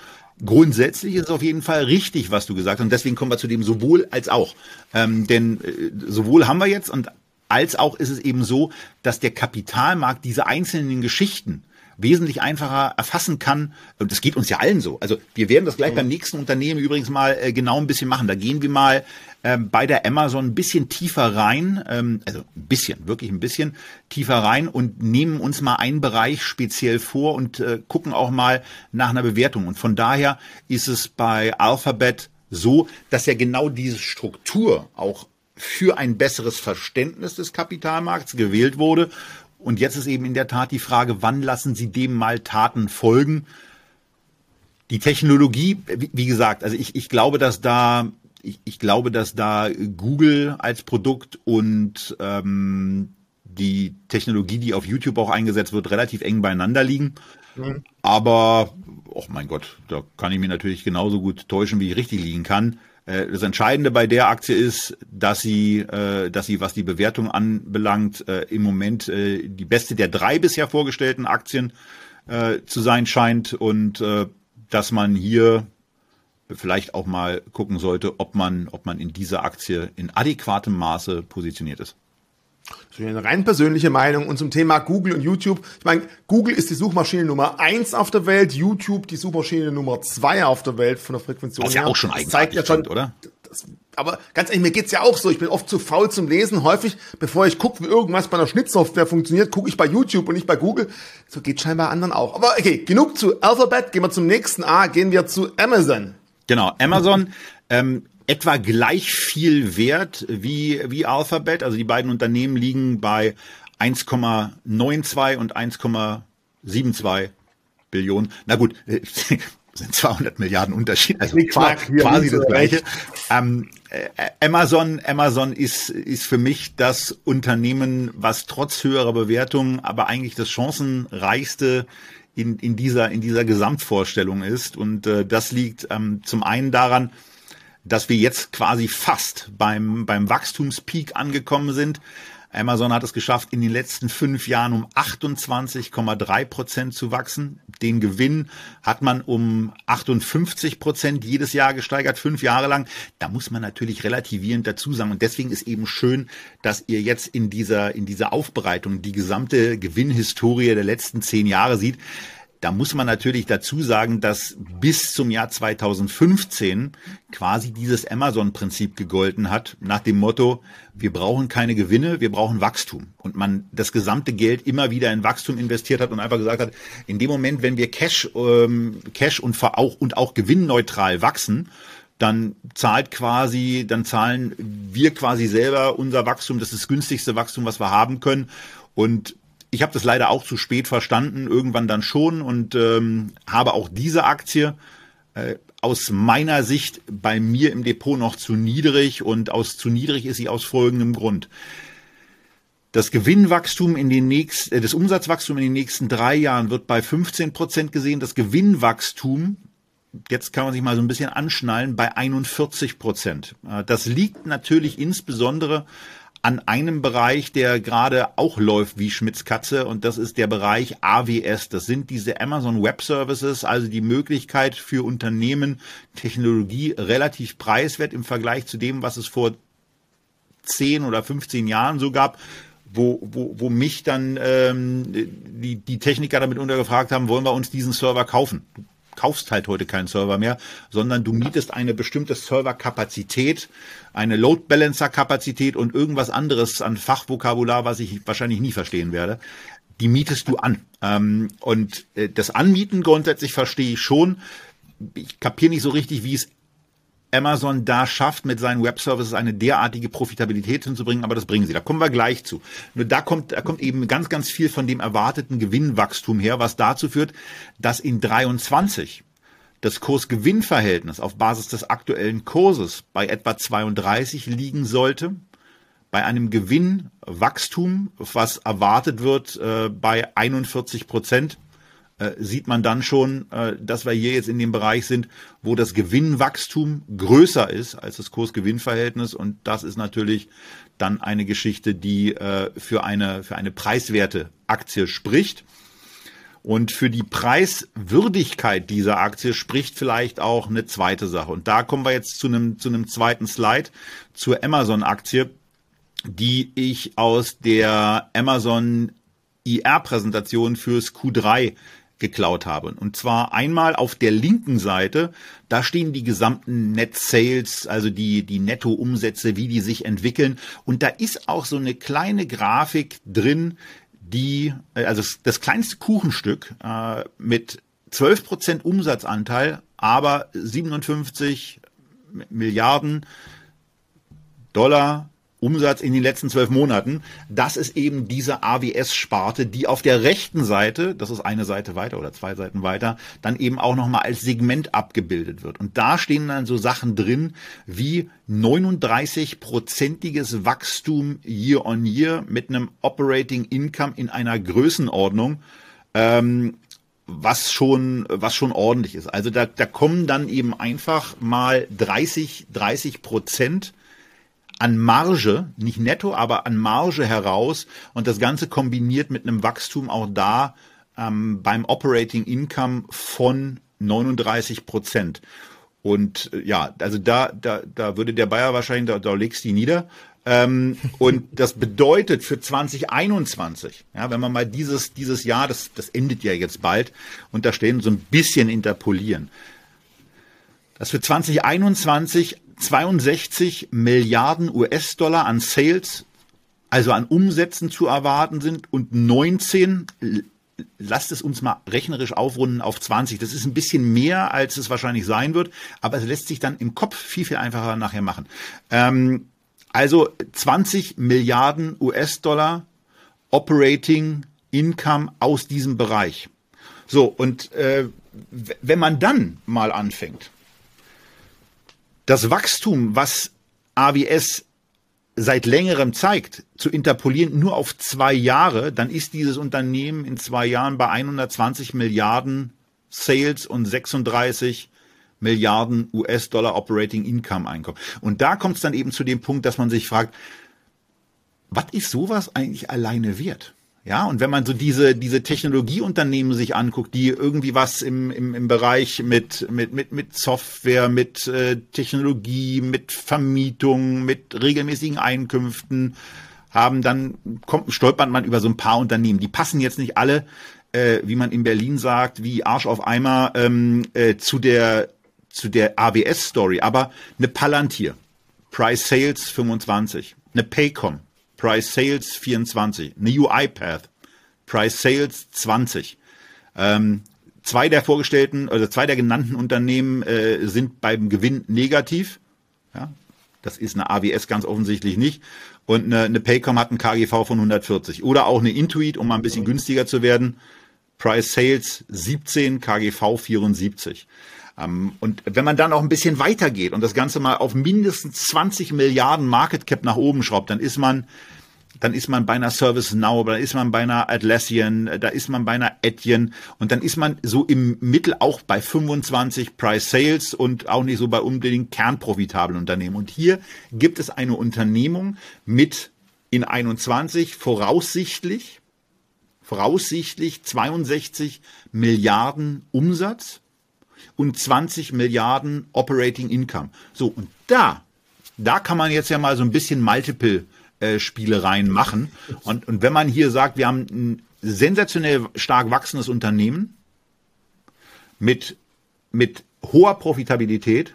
Grundsätzlich ist es auf jeden Fall richtig, was du gesagt hast. Und deswegen kommen wir zu dem sowohl als auch. Ähm, denn äh, sowohl haben wir jetzt und als auch ist es eben so, dass der Kapitalmarkt diese einzelnen Geschichten wesentlich einfacher erfassen kann. Und das geht uns ja allen so. Also wir werden das gleich mhm. beim nächsten Unternehmen übrigens mal äh, genau ein bisschen machen. Da gehen wir mal äh, bei der Amazon ein bisschen tiefer rein, ähm, also ein bisschen, wirklich ein bisschen tiefer rein und nehmen uns mal einen Bereich speziell vor und äh, gucken auch mal nach einer Bewertung. Und von daher ist es bei Alphabet so, dass ja genau diese Struktur auch für ein besseres Verständnis des Kapitalmarkts gewählt wurde. Und jetzt ist eben in der Tat die Frage, wann lassen Sie dem mal Taten folgen? Die Technologie, wie gesagt, also ich, ich glaube, dass da ich, ich glaube, dass da Google als Produkt und ähm, die Technologie, die auf YouTube auch eingesetzt wird, relativ eng beieinander liegen. Mhm. Aber, oh mein Gott, da kann ich mir natürlich genauso gut täuschen, wie ich richtig liegen kann. Äh, das Entscheidende bei der Aktie ist, dass sie, äh, dass sie, was die Bewertung anbelangt, äh, im Moment die beste der drei bisher vorgestellten Aktien zu sein scheint und dass man hier vielleicht auch mal gucken sollte, ob man, ob man in dieser Aktie in adäquatem Maße positioniert ist. Das ist eine rein persönliche Meinung. Und zum Thema Google und YouTube. Ich meine, Google ist die Suchmaschine Nummer eins auf der Welt, YouTube die Suchmaschine Nummer zwei auf der Welt von der Frequention. Was ja auch schon eigentlich zeigt ja schon, oder? Das, aber ganz ehrlich, mir geht's ja auch so. Ich bin oft zu faul zum Lesen. Häufig, bevor ich gucke, wie irgendwas bei einer Schnittsoftware funktioniert, gucke ich bei YouTube und nicht bei Google. So geht scheinbar anderen auch. Aber okay, genug zu Alphabet. Gehen wir zum nächsten A. Gehen wir zu Amazon. Genau, Amazon. (laughs) Ähm, etwa gleich viel wert wie, wie Alphabet. Also die beiden Unternehmen liegen bei 1,92 und 1,72 Billionen. Na gut, (laughs) sind 200 Milliarden Unterschied, also quasi, quasi das gleiche. Ähm, äh, Amazon, Amazon ist, ist für mich das Unternehmen, was trotz höherer Bewertungen aber eigentlich das chancenreichste in, in, dieser, in dieser Gesamtvorstellung ist. Und äh, das liegt ähm, zum einen daran, dass wir jetzt quasi fast beim, beim Wachstumspeak angekommen sind. Amazon hat es geschafft, in den letzten fünf Jahren um 28,3 Prozent zu wachsen. Den Gewinn hat man um 58 Prozent jedes Jahr gesteigert, fünf Jahre lang. Da muss man natürlich relativierend dazu sagen. Und deswegen ist eben schön, dass ihr jetzt in dieser, in dieser Aufbereitung die gesamte Gewinnhistorie der letzten zehn Jahre sieht. Da muss man natürlich dazu sagen, dass bis zum Jahr 2015 quasi dieses Amazon-Prinzip gegolten hat, nach dem Motto, wir brauchen keine Gewinne, wir brauchen Wachstum. Und man das gesamte Geld immer wieder in Wachstum investiert hat und einfach gesagt hat, in dem Moment, wenn wir Cash, ähm, Cash und auch, und auch gewinnneutral wachsen, dann zahlt quasi, dann zahlen wir quasi selber unser Wachstum, das ist das günstigste Wachstum, was wir haben können. Und ich habe das leider auch zu spät verstanden, irgendwann dann schon und ähm, habe auch diese Aktie äh, aus meiner Sicht bei mir im Depot noch zu niedrig und aus zu niedrig ist sie aus folgendem Grund. Das Gewinnwachstum in den nächsten, äh, das Umsatzwachstum in den nächsten drei Jahren wird bei 15 Prozent gesehen. Das Gewinnwachstum, jetzt kann man sich mal so ein bisschen anschnallen, bei 41 Prozent. Äh, das liegt natürlich insbesondere an einem Bereich, der gerade auch läuft wie Schmitz Katze und das ist der Bereich AWS. Das sind diese Amazon Web Services, also die Möglichkeit für Unternehmen, Technologie relativ preiswert im Vergleich zu dem, was es vor 10 oder 15 Jahren so gab, wo, wo, wo mich dann ähm, die, die Techniker damit untergefragt haben, wollen wir uns diesen Server kaufen? Kaufst halt heute keinen Server mehr, sondern du mietest eine bestimmte Serverkapazität, eine Load Balancer Kapazität und irgendwas anderes an Fachvokabular, was ich wahrscheinlich nie verstehen werde. Die mietest du an. Ähm, und äh, das Anmieten grundsätzlich verstehe ich schon. Ich kapiere nicht so richtig, wie es Amazon da schafft, mit seinen Webservices eine derartige Profitabilität hinzubringen, aber das bringen sie. Da kommen wir gleich zu. Nur da kommt, da kommt eben ganz, ganz viel von dem erwarteten Gewinnwachstum her, was dazu führt, dass in 23 das Kurs-Gewinn-Verhältnis auf Basis des aktuellen Kurses bei etwa 32 liegen sollte, bei einem Gewinnwachstum, was erwartet wird, äh, bei 41 Prozent äh, sieht man dann schon, äh, dass wir hier jetzt in dem Bereich sind, wo das Gewinnwachstum größer ist als das Kurs-Gewinn-Verhältnis. Und das ist natürlich dann eine Geschichte, die äh, für eine, für eine preiswerte Aktie spricht. Und für die Preiswürdigkeit dieser Aktie spricht vielleicht auch eine zweite Sache. Und da kommen wir jetzt zu einem, zu einem zweiten Slide zur Amazon-Aktie, die ich aus der Amazon IR-Präsentation fürs Q3 geklaut habe. Und zwar einmal auf der linken Seite, da stehen die gesamten Net Sales, also die, die Netto-Umsätze, wie die sich entwickeln. Und da ist auch so eine kleine Grafik drin, die, äh, also das kleinste Kuchenstück äh, mit 12% Umsatzanteil, aber 57 Milliarden Dollar Umsatz in den letzten zwölf Monaten. Das ist eben diese AWS-Sparte, die auf der rechten Seite, das ist eine Seite weiter oder zwei Seiten weiter, dann eben auch nochmal als Segment abgebildet wird. Und da stehen dann so Sachen drin wie 39-prozentiges Wachstum year on year mit einem Operating Income in einer Größenordnung, ähm, was schon, was schon ordentlich ist. Also da, da kommen dann eben einfach mal 30, 30 Prozent an Marge, nicht netto, aber an Marge heraus und das Ganze kombiniert mit einem Wachstum auch da ähm, beim Operating Income von 39 Prozent. Und äh, ja, also da, da, da würde der Bayer wahrscheinlich, da, da legst du die nieder. Ähm, und das bedeutet für 2021, ja, wenn man mal dieses, dieses Jahr, das, das endet ja jetzt bald, unterstellen, so ein bisschen interpolieren, dass für 2021 62 Milliarden US-Dollar an Sales, also an Umsätzen zu erwarten sind und 19 lasst es uns mal rechnerisch aufrunden auf 20. Das ist ein bisschen mehr, als es wahrscheinlich sein wird, aber es lässt sich dann im Kopf viel, viel einfacher nachher machen. Ähm, also 20 Milliarden US-Dollar Operating Income aus diesem Bereich. So, und äh, wenn man dann mal anfängt, das Wachstum, was AWS seit längerem zeigt, zu interpolieren nur auf zwei Jahre, dann ist dieses Unternehmen in zwei Jahren bei 120 Milliarden Sales und 36 Milliarden US-Dollar Operating Income Einkommen. Und da kommt es dann eben zu dem Punkt, dass man sich fragt, was ist sowas eigentlich alleine wert? Ja, und wenn man so diese, diese Technologieunternehmen sich anguckt, die irgendwie was im, im, im Bereich mit, mit, mit, mit Software, mit äh, Technologie, mit Vermietung, mit regelmäßigen Einkünften haben, dann kommt, stolpert man über so ein paar Unternehmen. Die passen jetzt nicht alle, äh, wie man in Berlin sagt, wie Arsch auf Eimer ähm, äh, zu der, zu der AWS-Story, aber eine Palantir, Price Sales 25, eine Paycom, Price Sales 24, eine UiPath, Price Sales 20. Ähm, zwei der vorgestellten, also zwei der genannten Unternehmen äh, sind beim Gewinn negativ. Ja, das ist eine AWS ganz offensichtlich nicht. Und eine, eine Paycom hat einen KGV von 140. Oder auch eine Intuit, um mal ein bisschen günstiger zu werden. Price Sales 17, KGV 74. Ähm, und wenn man dann auch ein bisschen weitergeht und das Ganze mal auf mindestens 20 Milliarden Market Cap nach oben schraubt, dann ist man dann ist man bei einer Service Now, da ist man bei einer Atlassian, da ist man bei einer Etienne und dann ist man so im Mittel auch bei 25 Price Sales und auch nicht so bei unbedingt kernprofitablen Unternehmen. Und hier gibt es eine Unternehmung mit in 21 voraussichtlich, voraussichtlich 62 Milliarden Umsatz und 20 Milliarden Operating Income. So, und da, da kann man jetzt ja mal so ein bisschen Multiple äh, Spielereien machen. Und, und wenn man hier sagt, wir haben ein sensationell stark wachsendes Unternehmen mit, mit hoher Profitabilität,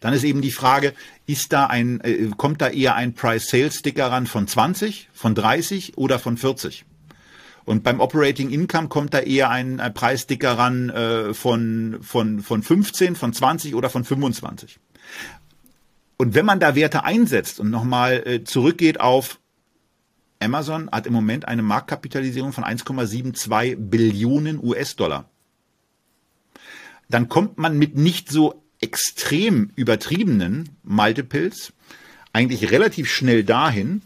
dann ist eben die Frage, ist da ein, äh, kommt da eher ein Price-Sales-Sticker ran von 20, von 30 oder von 40? Und beim Operating Income kommt da eher ein, ein Preissticker ran äh, von, von, von 15, von 20 oder von 25. Und wenn man da Werte einsetzt und nochmal äh, zurückgeht auf Amazon hat im Moment eine Marktkapitalisierung von 1,72 Billionen US-Dollar. Dann kommt man mit nicht so extrem übertriebenen Multiples eigentlich relativ schnell dahin,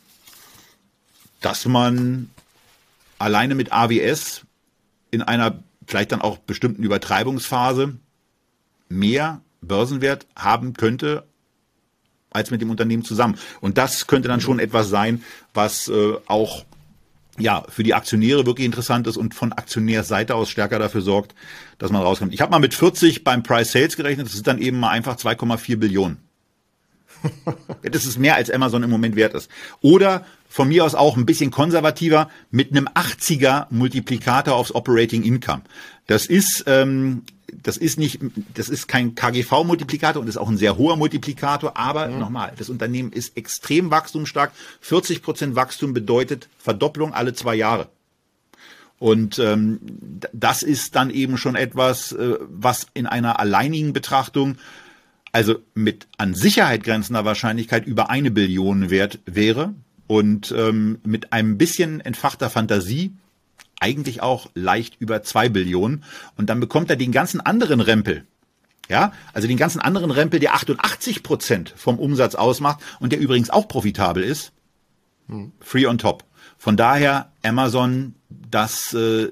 dass man alleine mit AWS in einer vielleicht dann auch bestimmten Übertreibungsphase mehr Börsenwert haben könnte als mit dem Unternehmen zusammen. Und das könnte dann schon etwas sein, was äh, auch ja, für die Aktionäre wirklich interessant ist und von Aktionärsseite aus stärker dafür sorgt, dass man rauskommt. Ich habe mal mit 40 beim Price Sales gerechnet, das ist dann eben mal einfach 2,4 Billionen. (laughs) das ist mehr als Amazon im Moment wert ist. Oder von mir aus auch ein bisschen konservativer mit einem 80er Multiplikator aufs Operating Income. Das ist ähm, das ist nicht, das ist kein KGV-Multiplikator und ist auch ein sehr hoher Multiplikator, aber mhm. nochmal, das Unternehmen ist extrem wachstumsstark. 40 Prozent Wachstum bedeutet Verdopplung alle zwei Jahre. Und ähm, das ist dann eben schon etwas, äh, was in einer alleinigen Betrachtung, also mit an Sicherheit grenzender Wahrscheinlichkeit über eine Billion wert wäre und ähm, mit einem bisschen entfachter Fantasie eigentlich auch leicht über zwei Billionen. Und dann bekommt er den ganzen anderen Rempel. Ja, also den ganzen anderen Rempel, der 88 Prozent vom Umsatz ausmacht und der übrigens auch profitabel ist. Hm. Free on top. Von daher Amazon, das, äh,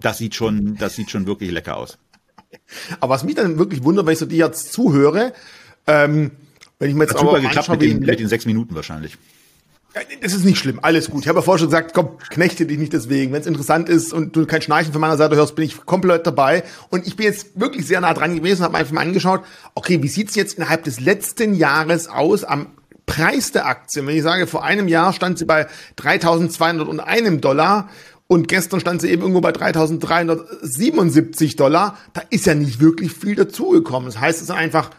das sieht schon, das sieht schon wirklich lecker aus. Aber was mich dann wirklich wundert, wenn ich so dir jetzt zuhöre, ähm, wenn ich mir jetzt Hat super geklappt mit den, mit den sechs Minuten wahrscheinlich. Das ist nicht schlimm, alles gut. Ich habe ja vorher schon gesagt, komm, knechte dich nicht deswegen. Wenn es interessant ist und du kein Schnarchen von meiner Seite hörst, bin ich komplett dabei. Und ich bin jetzt wirklich sehr nah dran gewesen, habe einfach mal angeschaut, okay, wie sieht's jetzt innerhalb des letzten Jahres aus am Preis der Aktien? Wenn ich sage, vor einem Jahr stand sie bei 3.201 Dollar und gestern stand sie eben irgendwo bei 3.377 Dollar, da ist ja nicht wirklich viel dazugekommen. Das heißt, es ist einfach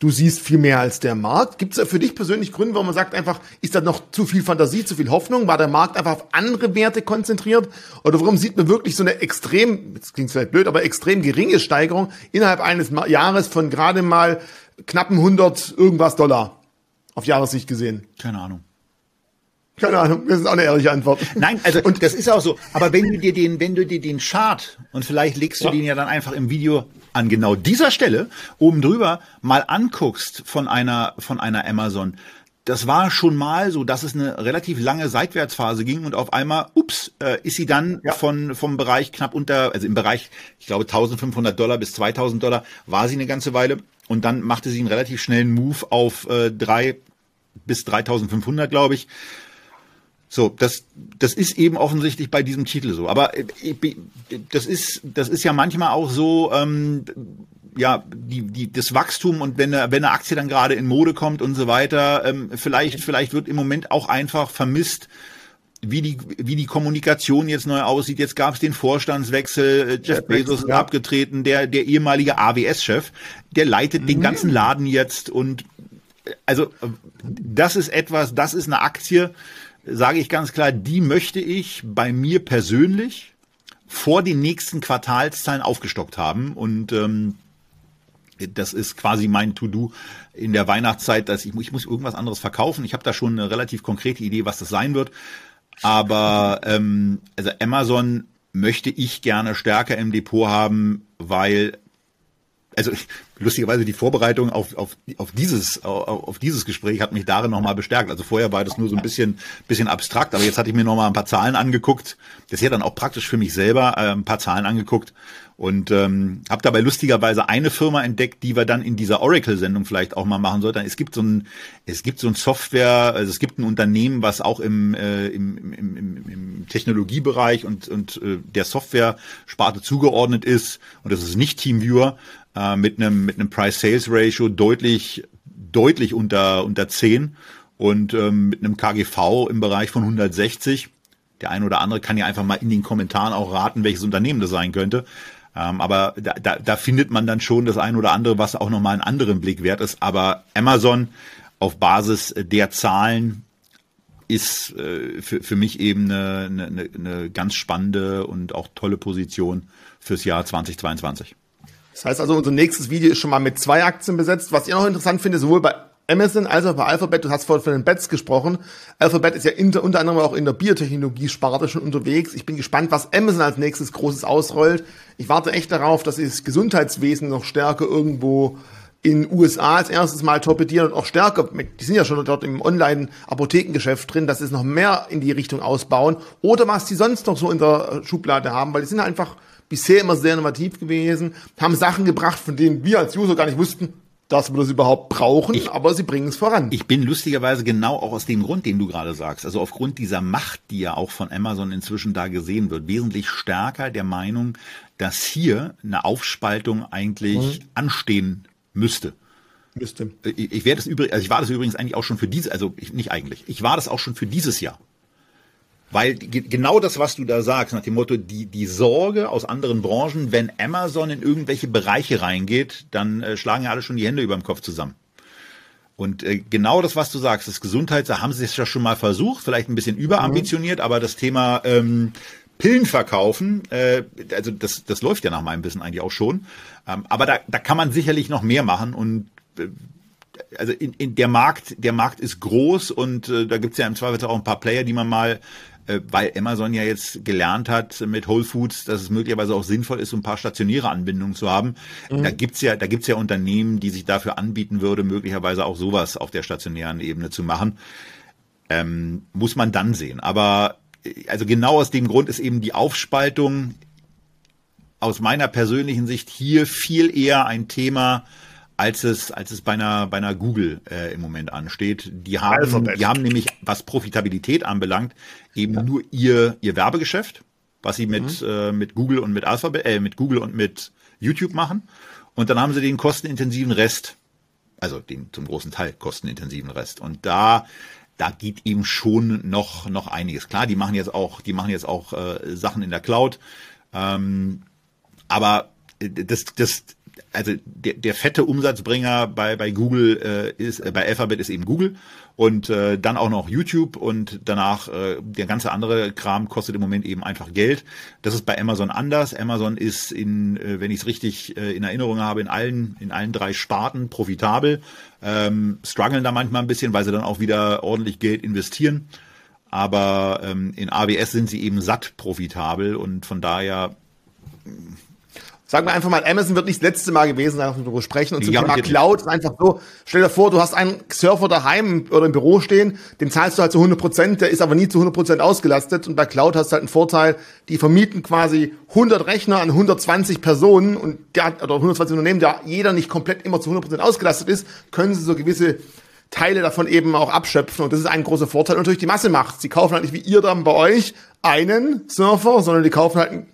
du siehst viel mehr als der Markt. Gibt es für dich persönlich Gründe, wo man sagt einfach, ist da noch zu viel Fantasie, zu viel Hoffnung? War der Markt einfach auf andere Werte konzentriert? Oder warum sieht man wirklich so eine extrem, das klingt vielleicht blöd, aber extrem geringe Steigerung innerhalb eines Jahres von gerade mal knappen 100 irgendwas Dollar auf Jahressicht gesehen? Keine Ahnung. Keine Ahnung, das ist auch eine ehrliche Antwort. Nein, also und das ist auch so. Aber wenn du dir den, wenn du dir den Chart und vielleicht legst du ja. den ja dann einfach im Video an genau dieser Stelle oben drüber mal anguckst von einer, von einer Amazon, das war schon mal so, dass es eine relativ lange Seitwärtsphase ging und auf einmal, ups, äh, ist sie dann ja. von vom Bereich knapp unter, also im Bereich, ich glaube 1500 Dollar bis 2000 Dollar war sie eine ganze Weile und dann machte sie einen relativ schnellen Move auf äh, drei bis 3500, glaube ich. So, das, das ist eben offensichtlich bei diesem Titel so. Aber äh, das ist, das ist ja manchmal auch so, ähm, ja, die, die, das Wachstum und wenn eine, wenn eine Aktie dann gerade in Mode kommt und so weiter, ähm, vielleicht, vielleicht wird im Moment auch einfach vermisst, wie die, wie die Kommunikation jetzt neu aussieht. Jetzt gab es den Vorstandswechsel, äh, Jeff Bezos ist abgetreten, der, der ehemalige AWS-Chef, der leitet mhm. den ganzen Laden jetzt und äh, also das ist etwas, das ist eine Aktie, sage ich ganz klar, die möchte ich bei mir persönlich vor den nächsten Quartalszahlen aufgestockt haben und ähm, das ist quasi mein To-Do in der Weihnachtszeit, dass ich, ich muss irgendwas anderes verkaufen. Ich habe da schon eine relativ konkrete Idee, was das sein wird. Aber ähm, also Amazon möchte ich gerne stärker im Depot haben, weil also lustigerweise die Vorbereitung auf, auf, auf dieses auf, auf dieses Gespräch hat mich darin nochmal bestärkt. Also vorher war das nur so ein bisschen bisschen abstrakt, aber jetzt hatte ich mir nochmal ein paar Zahlen angeguckt. Das ist ja dann auch praktisch für mich selber äh, ein paar Zahlen angeguckt und ähm, habe dabei lustigerweise eine Firma entdeckt, die wir dann in dieser Oracle-Sendung vielleicht auch mal machen sollten. Es gibt so ein, es gibt so ein Software, also es gibt ein Unternehmen, was auch im, äh, im, im, im, im Technologiebereich und, und äh, der Software-Sparte zugeordnet ist. Und das ist nicht TeamViewer äh, mit einem mit einem Price-Sales-Ratio deutlich deutlich unter unter 10 und ähm, mit einem KGV im Bereich von 160. Der eine oder andere kann ja einfach mal in den Kommentaren auch raten, welches Unternehmen das sein könnte. Ähm, aber da, da, da findet man dann schon das ein oder andere, was auch nochmal einen anderen Blick wert ist. Aber Amazon auf Basis der Zahlen ist äh, für, für mich eben eine, eine, eine ganz spannende und auch tolle Position fürs Jahr 2022. Das heißt also, unser nächstes Video ist schon mal mit zwei Aktien besetzt. Was ich noch interessant finde, sowohl bei Amazon als auch bei Alphabet, du hast vorhin von den Bets gesprochen. Alphabet ist ja inter, unter anderem auch in der Biotechnologie-Sparte schon unterwegs. Ich bin gespannt, was Amazon als nächstes Großes ausrollt. Ich warte echt darauf, dass sie das Gesundheitswesen noch stärker irgendwo in USA als erstes mal torpedieren und auch stärker, die sind ja schon dort im Online-Apothekengeschäft drin, dass sie es noch mehr in die Richtung ausbauen oder was die sonst noch so in der Schublade haben, weil die sind einfach bisher immer sehr innovativ gewesen, haben Sachen gebracht, von denen wir als User gar nicht wussten, dass wir das überhaupt brauchen, ich, aber sie bringen es voran. Ich bin lustigerweise genau auch aus dem Grund, den du gerade sagst, also aufgrund dieser Macht, die ja auch von Amazon inzwischen da gesehen wird, wesentlich stärker der Meinung, dass hier eine Aufspaltung eigentlich mhm. anstehen müsste. Müsste. Ich, ich werde das übrigens, also ich war das übrigens eigentlich auch schon für diese, also ich, nicht eigentlich, ich war das auch schon für dieses Jahr. Weil genau das, was du da sagst, nach dem Motto, die, die Sorge aus anderen Branchen, wenn Amazon in irgendwelche Bereiche reingeht, dann äh, schlagen ja alle schon die Hände über dem Kopf zusammen. Und äh, genau das, was du sagst, das Gesundheits, da haben sie es ja schon mal versucht, vielleicht ein bisschen überambitioniert, mhm. aber das Thema ähm, Pillen verkaufen, äh, also das, das läuft ja nach meinem Wissen eigentlich auch schon. Ähm, aber da, da kann man sicherlich noch mehr machen und äh, also in, in der Markt, der Markt ist groß und äh, da gibt's ja im Zweifel auch ein paar Player, die man mal weil Amazon ja jetzt gelernt hat mit Whole Foods, dass es möglicherweise auch sinnvoll ist, so ein paar stationäre Anbindungen zu haben. Mhm. Da gibt's ja, da gibt's ja Unternehmen, die sich dafür anbieten würde, möglicherweise auch sowas auf der stationären Ebene zu machen. Ähm, muss man dann sehen. Aber äh, also genau aus dem Grund ist eben die Aufspaltung aus meiner persönlichen Sicht hier viel eher ein Thema, als es, als es bei einer, bei einer Google äh, im Moment ansteht. Die haben, die haben nämlich, was Profitabilität anbelangt, eben ja. nur ihr, ihr Werbegeschäft, was sie mit, mhm. äh, mit Google und mit Alphabet, äh, mit Google und mit YouTube machen. Und dann haben sie den kostenintensiven Rest, also den zum großen Teil kostenintensiven Rest. Und da, da geht eben schon noch, noch einiges. Klar, die machen jetzt auch, die machen jetzt auch äh, Sachen in der Cloud. Ähm, aber das, das, also der, der fette Umsatzbringer bei, bei Google äh, ist, äh, bei Alphabet ist eben Google und äh, dann auch noch YouTube und danach äh, der ganze andere Kram kostet im Moment eben einfach Geld. Das ist bei Amazon anders. Amazon ist in, äh, wenn ich es richtig äh, in Erinnerung habe, in allen in allen drei Sparten profitabel, ähm, strugglen da manchmal ein bisschen, weil sie dann auch wieder ordentlich Geld investieren. Aber ähm, in AWS sind sie eben satt profitabel und von daher Sagen wir einfach mal, Amazon wird nicht das letzte Mal gewesen sein, dass wir darüber sprechen. Und zum Thema Cloud ist einfach so, stell dir vor, du hast einen Surfer daheim oder im Büro stehen, den zahlst du halt zu 100 Prozent, der ist aber nie zu 100 Prozent ausgelastet. Und bei Cloud hast du halt einen Vorteil, die vermieten quasi 100 Rechner an 120 Personen und der, oder 120 Unternehmen, da jeder nicht komplett immer zu 100 Prozent ausgelastet ist, können sie so gewisse Teile davon eben auch abschöpfen. Und das ist ein großer Vorteil. Und natürlich die Masse macht. Sie kaufen halt nicht wie ihr dann bei euch einen Surfer, sondern die kaufen halt einen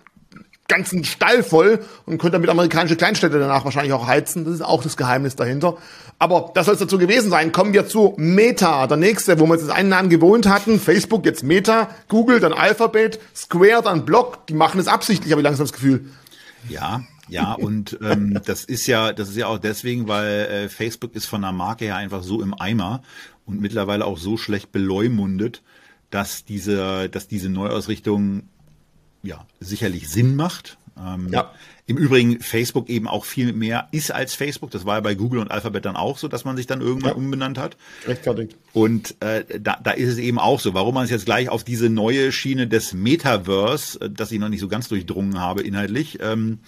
ganzen Stall voll und könnt damit amerikanische Kleinstädte danach wahrscheinlich auch heizen. Das ist auch das Geheimnis dahinter. Aber das soll es dazu gewesen sein. Kommen wir zu Meta, der nächste, wo wir jetzt einen Namen gewohnt hatten. Facebook, jetzt Meta, Google, dann Alphabet, Square, dann Block. Die machen es absichtlich, habe ich langsam das Gefühl. Ja, ja, und ähm, das ist ja, das ist ja auch deswegen, weil äh, Facebook ist von der Marke her einfach so im Eimer und mittlerweile auch so schlecht beleumundet, dass diese, dass diese Neuausrichtung ja sicherlich Sinn macht. Ähm, ja. Im Übrigen Facebook eben auch viel mehr ist als Facebook. Das war ja bei Google und Alphabet dann auch so, dass man sich dann irgendwann ja. umbenannt hat. Rechtfertigt. Und äh, da, da ist es eben auch so. Warum man es jetzt gleich auf diese neue Schiene des Metaverse, äh, das ich noch nicht so ganz durchdrungen habe inhaltlich, ähm,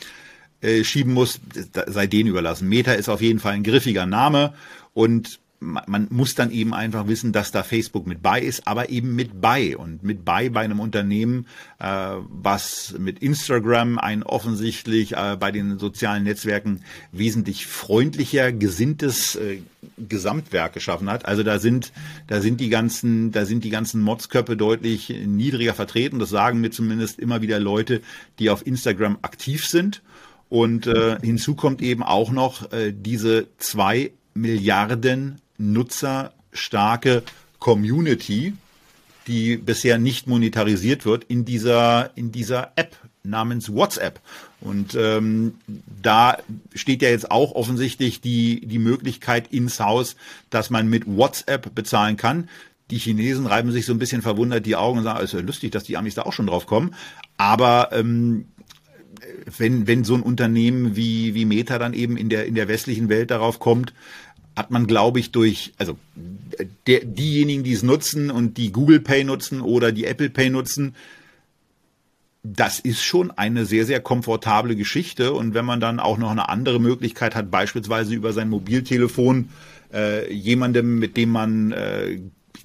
äh, schieben muss, sei denen überlassen. Meta ist auf jeden Fall ein griffiger Name und man muss dann eben einfach wissen, dass da Facebook mit bei ist, aber eben mit bei und mit bei bei einem Unternehmen, äh, was mit Instagram ein offensichtlich äh, bei den sozialen Netzwerken wesentlich freundlicher gesinntes äh, Gesamtwerk geschaffen hat. Also da sind da sind die ganzen da sind die ganzen Modsköpfe deutlich niedriger vertreten. Das sagen mir zumindest immer wieder Leute, die auf Instagram aktiv sind. Und äh, hinzu kommt eben auch noch äh, diese zwei Milliarden nutzerstarke Community, die bisher nicht monetarisiert wird in dieser in dieser App namens WhatsApp. Und ähm, da steht ja jetzt auch offensichtlich die die Möglichkeit ins Haus, dass man mit WhatsApp bezahlen kann. Die Chinesen reiben sich so ein bisschen verwundert die Augen und sagen, es ist ja lustig, dass die Amis da auch schon drauf kommen. Aber ähm, wenn, wenn so ein Unternehmen wie, wie Meta dann eben in der, in der westlichen Welt darauf kommt, hat man, glaube ich, durch, also der, diejenigen, die es nutzen und die Google Pay nutzen oder die Apple Pay nutzen, das ist schon eine sehr, sehr komfortable Geschichte. Und wenn man dann auch noch eine andere Möglichkeit hat, beispielsweise über sein Mobiltelefon äh, jemandem, mit dem man, äh,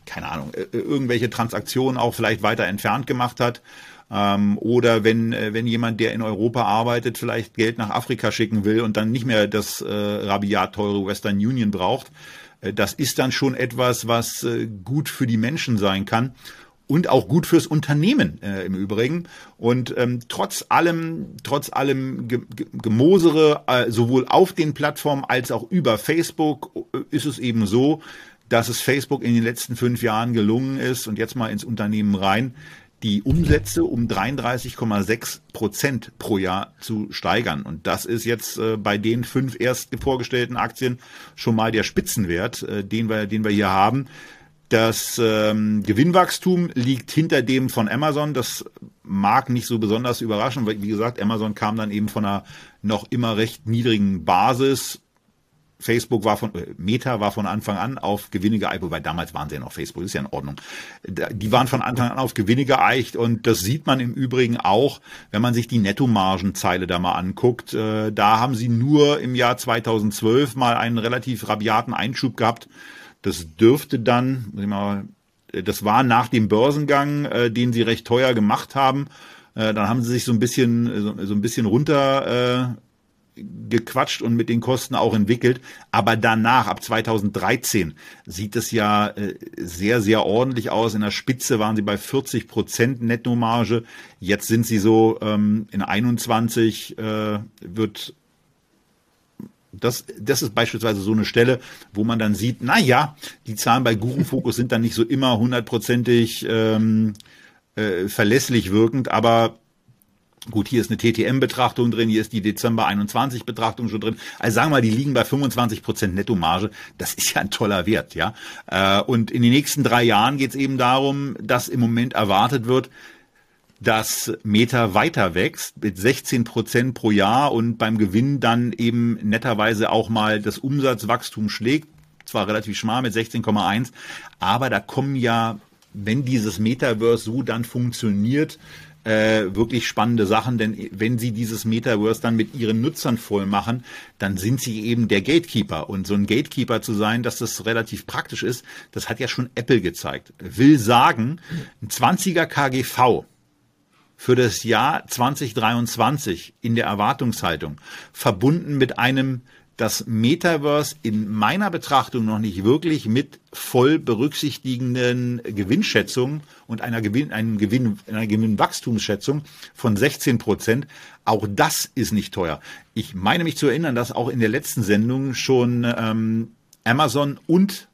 keine Ahnung, äh, irgendwelche Transaktionen auch vielleicht weiter entfernt gemacht hat ähm, oder wenn, äh, wenn jemand, der in Europa arbeitet, vielleicht Geld nach Afrika schicken will und dann nicht mehr das äh, rabiat teure Western Union braucht. Äh, das ist dann schon etwas, was äh, gut für die Menschen sein kann und auch gut fürs Unternehmen äh, im Übrigen. Und ähm, trotz allem, trotz allem Ge Ge Gemosere, äh, sowohl auf den Plattformen als auch über Facebook, ist es eben so, dass es Facebook in den letzten fünf Jahren gelungen ist und jetzt mal ins Unternehmen rein, die Umsätze um 33,6 Prozent pro Jahr zu steigern. Und das ist jetzt äh, bei den fünf erst vorgestellten Aktien schon mal der Spitzenwert, äh, den wir, den wir hier haben. Das ähm, Gewinnwachstum liegt hinter dem von Amazon. Das mag nicht so besonders überraschen, weil, wie gesagt, Amazon kam dann eben von einer noch immer recht niedrigen Basis Facebook war von, äh, Meta war von Anfang an auf Gewinne geeicht, wobei damals waren sie ja noch Facebook, ist ja in Ordnung. Die waren von Anfang an auf Gewinne geeicht und das sieht man im Übrigen auch, wenn man sich die Nettomargenzeile da mal anguckt. Äh, da haben sie nur im Jahr 2012 mal einen relativ rabiaten Einschub gehabt. Das dürfte dann, das war nach dem Börsengang, äh, den sie recht teuer gemacht haben. Dann haben sie sich so ein bisschen, so ein bisschen runter gequatscht und mit den Kosten auch entwickelt. Aber danach, ab 2013, sieht es ja äh, sehr, sehr ordentlich aus. In der Spitze waren sie bei 40 Prozent Nettomarge. Jetzt sind sie so ähm, in 21 äh, wird das, das ist beispielsweise so eine Stelle, wo man dann sieht, na ja, die Zahlen bei Guru Focus sind dann nicht so immer hundertprozentig ähm, äh, verlässlich wirkend, aber Gut, hier ist eine TTM-Betrachtung drin, hier ist die Dezember 21 Betrachtung schon drin. Also sagen wir mal, die liegen bei 25 Prozent Nettomarge. Das ist ja ein toller Wert, ja. Äh, und in den nächsten drei Jahren geht es eben darum, dass im Moment erwartet wird, dass Meta weiter wächst mit 16 Prozent pro Jahr und beim Gewinn dann eben netterweise auch mal das Umsatzwachstum schlägt. Zwar relativ schmal mit 16,1, aber da kommen ja, wenn dieses Metaverse so dann funktioniert, äh, wirklich spannende Sachen, denn wenn sie dieses Metaverse dann mit ihren Nutzern voll machen, dann sind sie eben der Gatekeeper. Und so ein Gatekeeper zu sein, dass das relativ praktisch ist, das hat ja schon Apple gezeigt. Will sagen, ein 20er KGV für das Jahr 2023 in der Erwartungshaltung, verbunden mit einem das Metaverse in meiner Betrachtung noch nicht wirklich mit voll berücksichtigenden Gewinnschätzungen und einer Gewinn, einem Gewinn, einer Gewinnwachstumsschätzung von 16 Prozent. Auch das ist nicht teuer. Ich meine mich zu erinnern, dass auch in der letzten Sendung schon ähm, Amazon und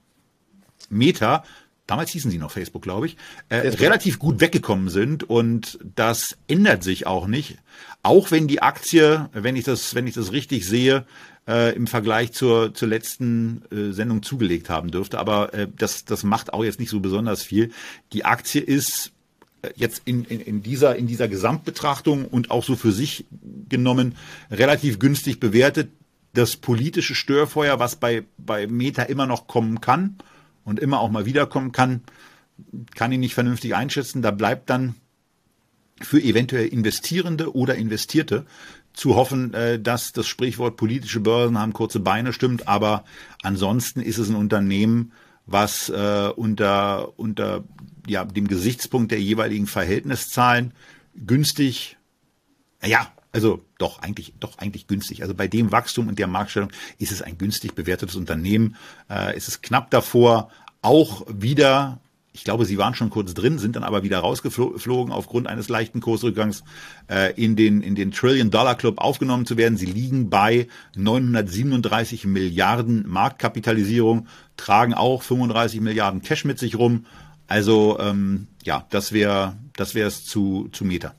Meta damals hießen sie noch Facebook, glaube ich, äh, relativ gut weggekommen sind und das ändert sich auch nicht. Auch wenn die Aktie, wenn ich das, wenn ich das richtig sehe, äh, im Vergleich zur, zur letzten äh, Sendung zugelegt haben dürfte. Aber äh, das, das macht auch jetzt nicht so besonders viel. Die Aktie ist äh, jetzt in, in, in, dieser, in dieser Gesamtbetrachtung und auch so für sich genommen relativ günstig bewertet. Das politische Störfeuer, was bei, bei Meta immer noch kommen kann und immer auch mal wiederkommen kann, kann ich nicht vernünftig einschätzen. Da bleibt dann für eventuell Investierende oder Investierte zu hoffen, äh, dass das Sprichwort politische Börsen haben kurze Beine stimmt, aber ansonsten ist es ein Unternehmen, was äh, unter, unter ja, dem Gesichtspunkt der jeweiligen Verhältniszahlen günstig, ja, also doch eigentlich, doch eigentlich günstig. Also bei dem Wachstum und der Marktstellung ist es ein günstig bewertetes Unternehmen. Äh, ist es knapp davor, auch wieder ich glaube, sie waren schon kurz drin, sind dann aber wieder rausgeflogen aufgrund eines leichten Kursrückgangs äh, in den in den Trillion Dollar Club aufgenommen zu werden. Sie liegen bei 937 Milliarden Marktkapitalisierung, tragen auch 35 Milliarden Cash mit sich rum. Also ähm, ja, das wäre das wäre es zu zu Meta.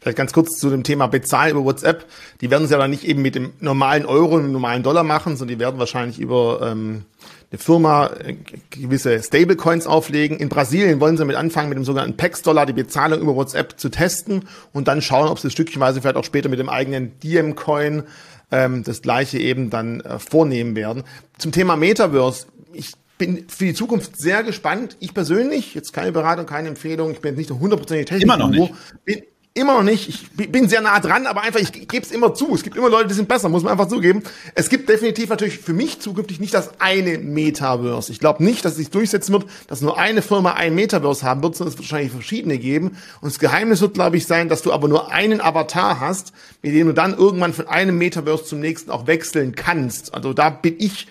Vielleicht ganz kurz zu dem Thema Bezahlen über WhatsApp. Die werden es ja dann nicht eben mit dem normalen Euro und dem normalen Dollar machen, sondern die werden wahrscheinlich über ähm, eine Firma äh, gewisse Stablecoins auflegen. In Brasilien wollen sie damit anfangen, mit dem sogenannten PEX-Dollar die Bezahlung über WhatsApp zu testen und dann schauen, ob sie stückchenweise vielleicht auch später mit dem eigenen Diem-Coin ähm, das gleiche eben dann äh, vornehmen werden. Zum Thema Metaverse. Ich bin für die Zukunft sehr gespannt. Ich persönlich, jetzt keine Beratung, keine Empfehlung, ich bin nicht hundertprozentig technisch. Immer noch nicht. Bin, immer noch nicht. Ich bin sehr nah dran, aber einfach, ich gebe es immer zu. Es gibt immer Leute, die sind besser, muss man einfach zugeben. Es gibt definitiv natürlich für mich zukünftig nicht das eine Metaverse. Ich glaube nicht, dass es sich durchsetzen wird, dass nur eine Firma ein Metaverse haben wird, sondern es wird wahrscheinlich verschiedene geben. Und das Geheimnis wird, glaube ich, sein, dass du aber nur einen Avatar hast, mit dem du dann irgendwann von einem Metaverse zum nächsten auch wechseln kannst. Also da bin ich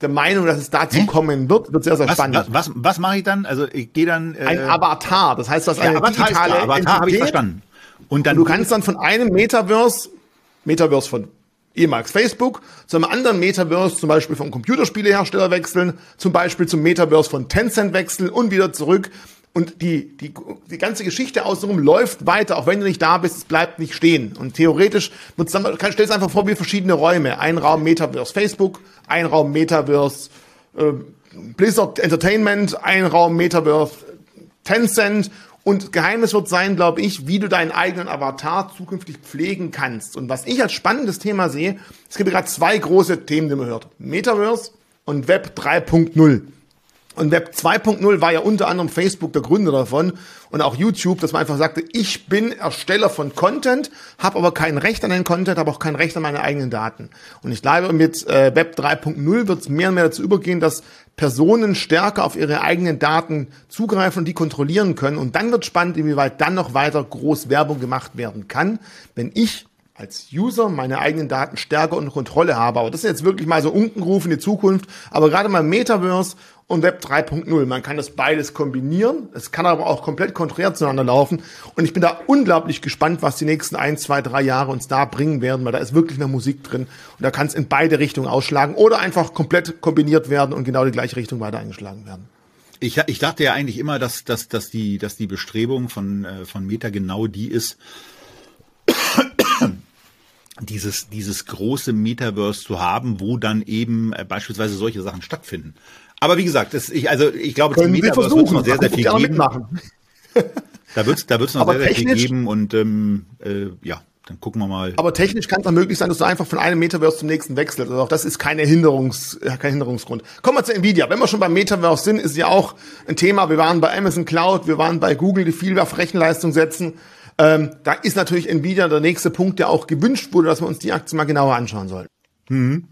der Meinung, dass es dazu Hä? kommen wird, wird sehr, sehr was, spannend. Was, was, was mache ich dann? Also ich gehe dann. Äh, ein Avatar, das heißt, du hast eine Avatar digitale Avatar habe ich verstanden. Und dann, du kannst dann von einem Metaverse, Metaverse von ehemals Facebook, zu einem anderen Metaverse, zum Beispiel vom Computerspielehersteller wechseln, zum Beispiel zum Metaverse von Tencent wechseln und wieder zurück. Und die, die, die ganze Geschichte außenrum läuft weiter, auch wenn du nicht da bist, es bleibt nicht stehen. Und theoretisch, stell dir einfach vor, wie verschiedene Räume. Ein Raum Metaverse Facebook, ein Raum Metaverse äh, Blizzard Entertainment, ein Raum Metaverse Tencent und Geheimnis wird sein, glaube ich, wie du deinen eigenen Avatar zukünftig pflegen kannst. Und was ich als spannendes Thema sehe, es gibt gerade zwei große Themen, die man hört. Metaverse und Web 3.0. Und Web 2.0 war ja unter anderem Facebook der Gründer davon und auch YouTube, dass man einfach sagte, ich bin Ersteller von Content, habe aber kein Recht an den Content, habe auch kein Recht an meine eigenen Daten. Und ich glaube, mit äh, Web 3.0 wird es mehr und mehr dazu übergehen, dass Personen stärker auf ihre eigenen Daten zugreifen und die kontrollieren können. Und dann wird spannend, inwieweit dann noch weiter groß Werbung gemacht werden kann, wenn ich als User meine eigenen Daten stärker unter Kontrolle habe. Aber das ist jetzt wirklich mal so unkenrufen in die Zukunft. Aber gerade mal Metaverse und Web 3.0. Man kann das beides kombinieren. Es kann aber auch komplett konträr zueinander laufen. Und ich bin da unglaublich gespannt, was die nächsten ein, zwei, drei Jahre uns da bringen werden, weil da ist wirklich eine Musik drin. Und da kann es in beide Richtungen ausschlagen oder einfach komplett kombiniert werden und genau die gleiche Richtung weiter eingeschlagen werden. Ich, ich dachte ja eigentlich immer, dass, dass, dass, die, dass die Bestrebung von, äh, von Meta genau die ist, (coughs) dieses, dieses große Metaverse zu haben, wo dann eben äh, beispielsweise solche Sachen stattfinden. Aber wie gesagt, das, ich, also ich glaube, zum Metaverse wird noch sehr, sehr viel geben. (laughs) da wird es da wird's noch Aber sehr, sehr viel geben und ähm, äh, ja, dann gucken wir mal. Aber technisch kann es auch möglich sein, dass du einfach von einem Metaverse zum nächsten wechselst. Also auch das ist keine Hinderungs, äh, kein Hinderungsgrund. Kommen wir zu Nvidia. Wenn wir schon beim Metaverse sind, ist ja auch ein Thema. Wir waren bei Amazon Cloud, wir waren bei Google, die viel auf Rechenleistung setzen. Ähm, da ist natürlich Nvidia der nächste Punkt, der auch gewünscht wurde, dass wir uns die Aktie mal genauer anschauen sollen. Mhm.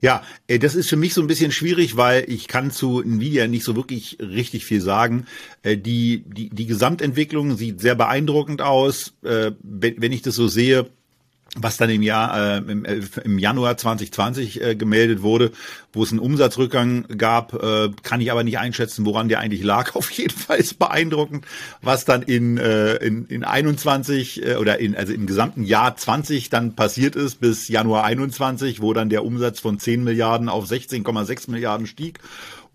Ja, äh, das ist für mich so ein bisschen schwierig, weil ich kann zu Nvidia nicht so wirklich richtig viel sagen. Äh, die, die, die Gesamtentwicklung sieht sehr beeindruckend aus. Äh, wenn ich das so sehe, was dann im Jahr äh, im, äh, im Januar 2020 äh, gemeldet wurde, wo es einen Umsatzrückgang gab, äh, kann ich aber nicht einschätzen, woran der eigentlich lag. (laughs) Auf jeden Fall ist beeindruckend, was dann in äh, in, in 21 äh, oder in also im gesamten Jahr 20 dann passiert ist bis Januar 21, wo dann der Umsatz von 10 Milliarden auf 16,6 Milliarden stieg.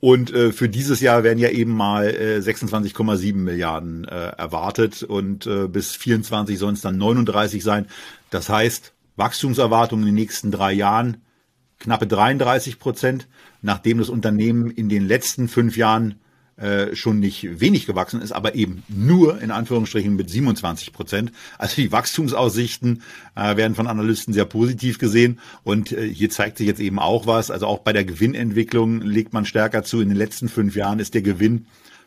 Und äh, für dieses Jahr werden ja eben mal äh, 26,7 Milliarden äh, erwartet und äh, bis 24 sollen es dann 39 sein. Das heißt, Wachstumserwartungen in den nächsten drei Jahren knappe 33 Prozent, nachdem das Unternehmen in den letzten fünf Jahren äh, schon nicht wenig gewachsen ist, aber eben nur in Anführungsstrichen mit 27 Prozent. Also die Wachstumsaussichten äh, werden von Analysten sehr positiv gesehen und äh, hier zeigt sich jetzt eben auch was. Also auch bei der Gewinnentwicklung legt man stärker zu. In den letzten fünf Jahren ist der Gewinn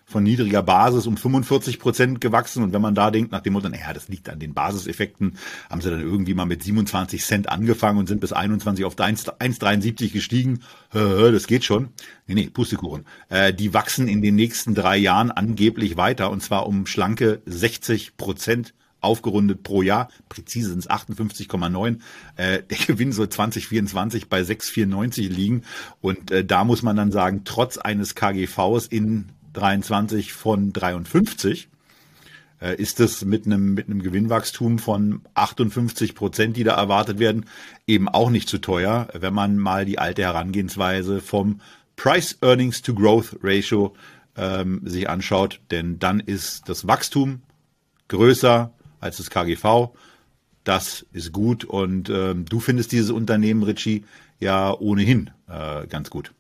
von niedriger Basis um 45 Prozent gewachsen. Und wenn man da denkt, nach dem Motto, naja, das liegt an den Basiseffekten, haben sie dann irgendwie mal mit 27 Cent angefangen und sind bis 21 auf 1,73 gestiegen. Das geht schon. Nee, nee, Pustekuchen. Äh, die wachsen in den nächsten drei Jahren angeblich weiter und zwar um schlanke 60 Prozent aufgerundet pro Jahr. Präzise sind es 58,9. Äh, der (laughs) Gewinn soll 2024 bei 6,94 liegen. Und äh, da muss man dann sagen, trotz eines KGVs in 23 von 53 äh, ist es mit einem mit einem Gewinnwachstum von 58 Prozent, die da erwartet werden, eben auch nicht zu teuer, wenn man mal die alte Herangehensweise vom Price Earnings to Growth Ratio ähm, sich anschaut, denn dann ist das Wachstum größer als das KGV. Das ist gut und ähm, du findest dieses Unternehmen, Richie, ja ohnehin äh, ganz gut.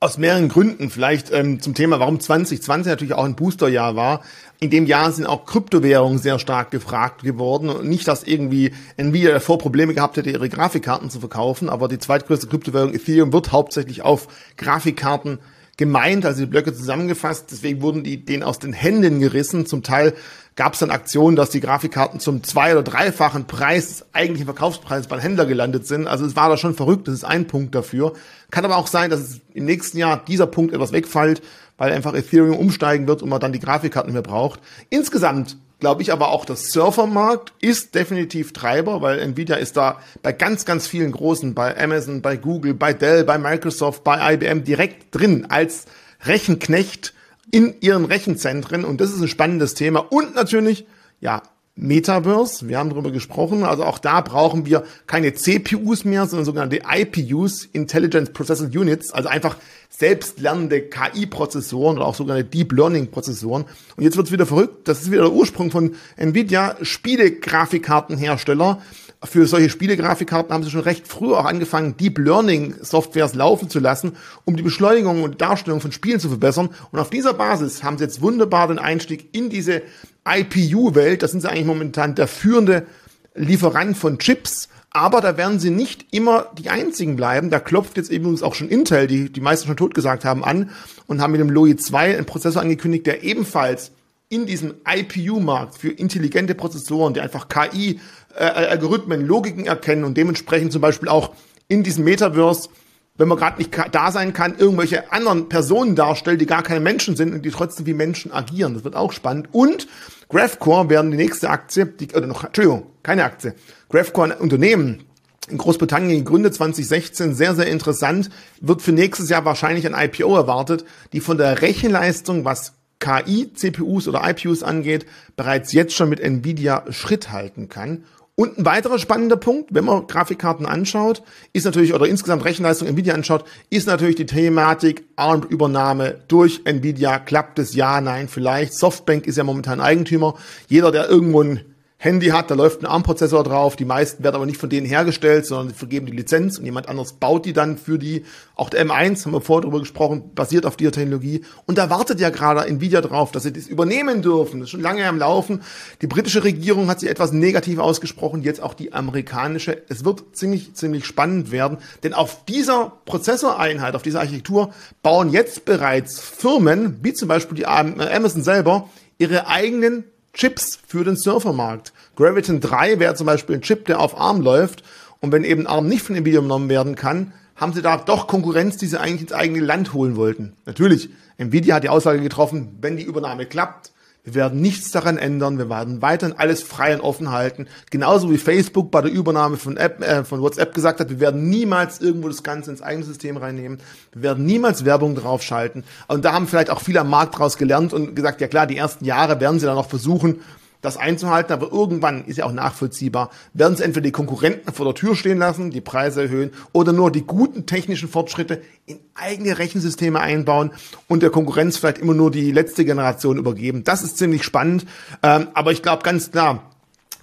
Aus mehreren Gründen. Vielleicht ähm, zum Thema, warum 2020 natürlich auch ein Boosterjahr war. In dem Jahr sind auch Kryptowährungen sehr stark gefragt geworden. Und nicht, dass irgendwie Nvidia davor Probleme gehabt hätte, ihre Grafikkarten zu verkaufen, aber die zweitgrößte Kryptowährung Ethereum wird hauptsächlich auf Grafikkarten gemeint, also die Blöcke zusammengefasst. Deswegen wurden die denen aus den Händen gerissen. Zum Teil gab es dann Aktionen, dass die Grafikkarten zum zwei- oder dreifachen Preis des eigentlichen Verkaufspreises beim Händler gelandet sind. Also es war da schon verrückt, das ist ein Punkt dafür. Kann aber auch sein, dass es im nächsten Jahr dieser Punkt etwas wegfällt, weil einfach Ethereum umsteigen wird und man dann die Grafikkarten mehr braucht. Insgesamt glaube ich aber auch, der Surfermarkt ist definitiv Treiber, weil Nvidia ist da bei ganz, ganz vielen großen, bei Amazon, bei Google, bei Dell, bei Microsoft, bei IBM direkt drin als Rechenknecht in ihren Rechenzentren. Und das ist ein spannendes Thema. Und natürlich, ja, Metaverse, wir haben darüber gesprochen, also auch da brauchen wir keine CPUs mehr, sondern sogenannte IPUs, Intelligence Processing Units, also einfach selbstlernende KI-Prozessoren oder auch sogenannte Deep Learning-Prozessoren. Und jetzt wird's wieder verrückt, das ist wieder der Ursprung von Nvidia, Spielegrafikkartenhersteller, für solche Spielegrafikkarten haben sie schon recht früh auch angefangen, Deep Learning Softwares laufen zu lassen, um die Beschleunigung und Darstellung von Spielen zu verbessern. Und auf dieser Basis haben sie jetzt wunderbar den Einstieg in diese IPU-Welt. Da sind sie eigentlich momentan der führende Lieferant von Chips. Aber da werden sie nicht immer die einzigen bleiben. Da klopft jetzt übrigens auch schon Intel, die die meisten schon tot gesagt haben, an und haben mit dem Loi 2 einen Prozessor angekündigt, der ebenfalls in diesem IPU-Markt für intelligente Prozessoren, die einfach KI, äh, Logiken erkennen und dementsprechend zum Beispiel auch in diesem Metaverse, wenn man gerade nicht da sein kann, irgendwelche anderen Personen darstellt, die gar keine Menschen sind und die trotzdem wie Menschen agieren. Das wird auch spannend. Und Graphcore werden die nächste Aktie, die, oder noch, Entschuldigung, keine Aktie. Graphcore ein Unternehmen, in Großbritannien gegründet 2016, sehr, sehr interessant, wird für nächstes Jahr wahrscheinlich ein IPO erwartet, die von der Rechenleistung, was KI-CPUs oder IPUs angeht, bereits jetzt schon mit Nvidia Schritt halten kann. Und ein weiterer spannender Punkt, wenn man Grafikkarten anschaut, ist natürlich, oder insgesamt Rechenleistung Nvidia anschaut, ist natürlich die Thematik ARM-Übernahme durch Nvidia. Klappt es? Ja, nein, vielleicht. Softbank ist ja momentan Eigentümer. Jeder, der irgendwo ein Handy hat, da läuft ein ARM-Prozessor drauf. Die meisten werden aber nicht von denen hergestellt, sondern sie vergeben die Lizenz und jemand anderes baut die dann für die. Auch der M1, haben wir vorher drüber gesprochen, basiert auf dieser Technologie. Und da wartet ja gerade Nvidia drauf, dass sie das übernehmen dürfen. Das ist schon lange am Laufen. Die britische Regierung hat sich etwas negativ ausgesprochen, jetzt auch die amerikanische. Es wird ziemlich, ziemlich spannend werden, denn auf dieser Prozessoreinheit, auf dieser Architektur bauen jetzt bereits Firmen, wie zum Beispiel die Amazon selber, ihre eigenen Chips für den Surfermarkt. Graviton 3 wäre zum Beispiel ein Chip, der auf ARM läuft. Und wenn eben ARM nicht von Nvidia genommen werden kann, haben sie da doch Konkurrenz, die sie eigentlich ins eigene Land holen wollten. Natürlich, Nvidia hat die Aussage getroffen, wenn die Übernahme klappt, wir werden nichts daran ändern. Wir werden weiterhin alles frei und offen halten. Genauso wie Facebook bei der Übernahme von, App, äh, von WhatsApp gesagt hat, wir werden niemals irgendwo das Ganze ins eigene System reinnehmen. Wir werden niemals Werbung draufschalten. Und da haben vielleicht auch viele am Markt draus gelernt und gesagt, ja klar, die ersten Jahre werden sie dann noch versuchen, das einzuhalten, aber irgendwann ist ja auch nachvollziehbar, werden sie entweder die Konkurrenten vor der Tür stehen lassen, die Preise erhöhen oder nur die guten technischen Fortschritte in eigene Rechensysteme einbauen und der Konkurrenz vielleicht immer nur die letzte Generation übergeben. Das ist ziemlich spannend, ähm, aber ich glaube ganz klar,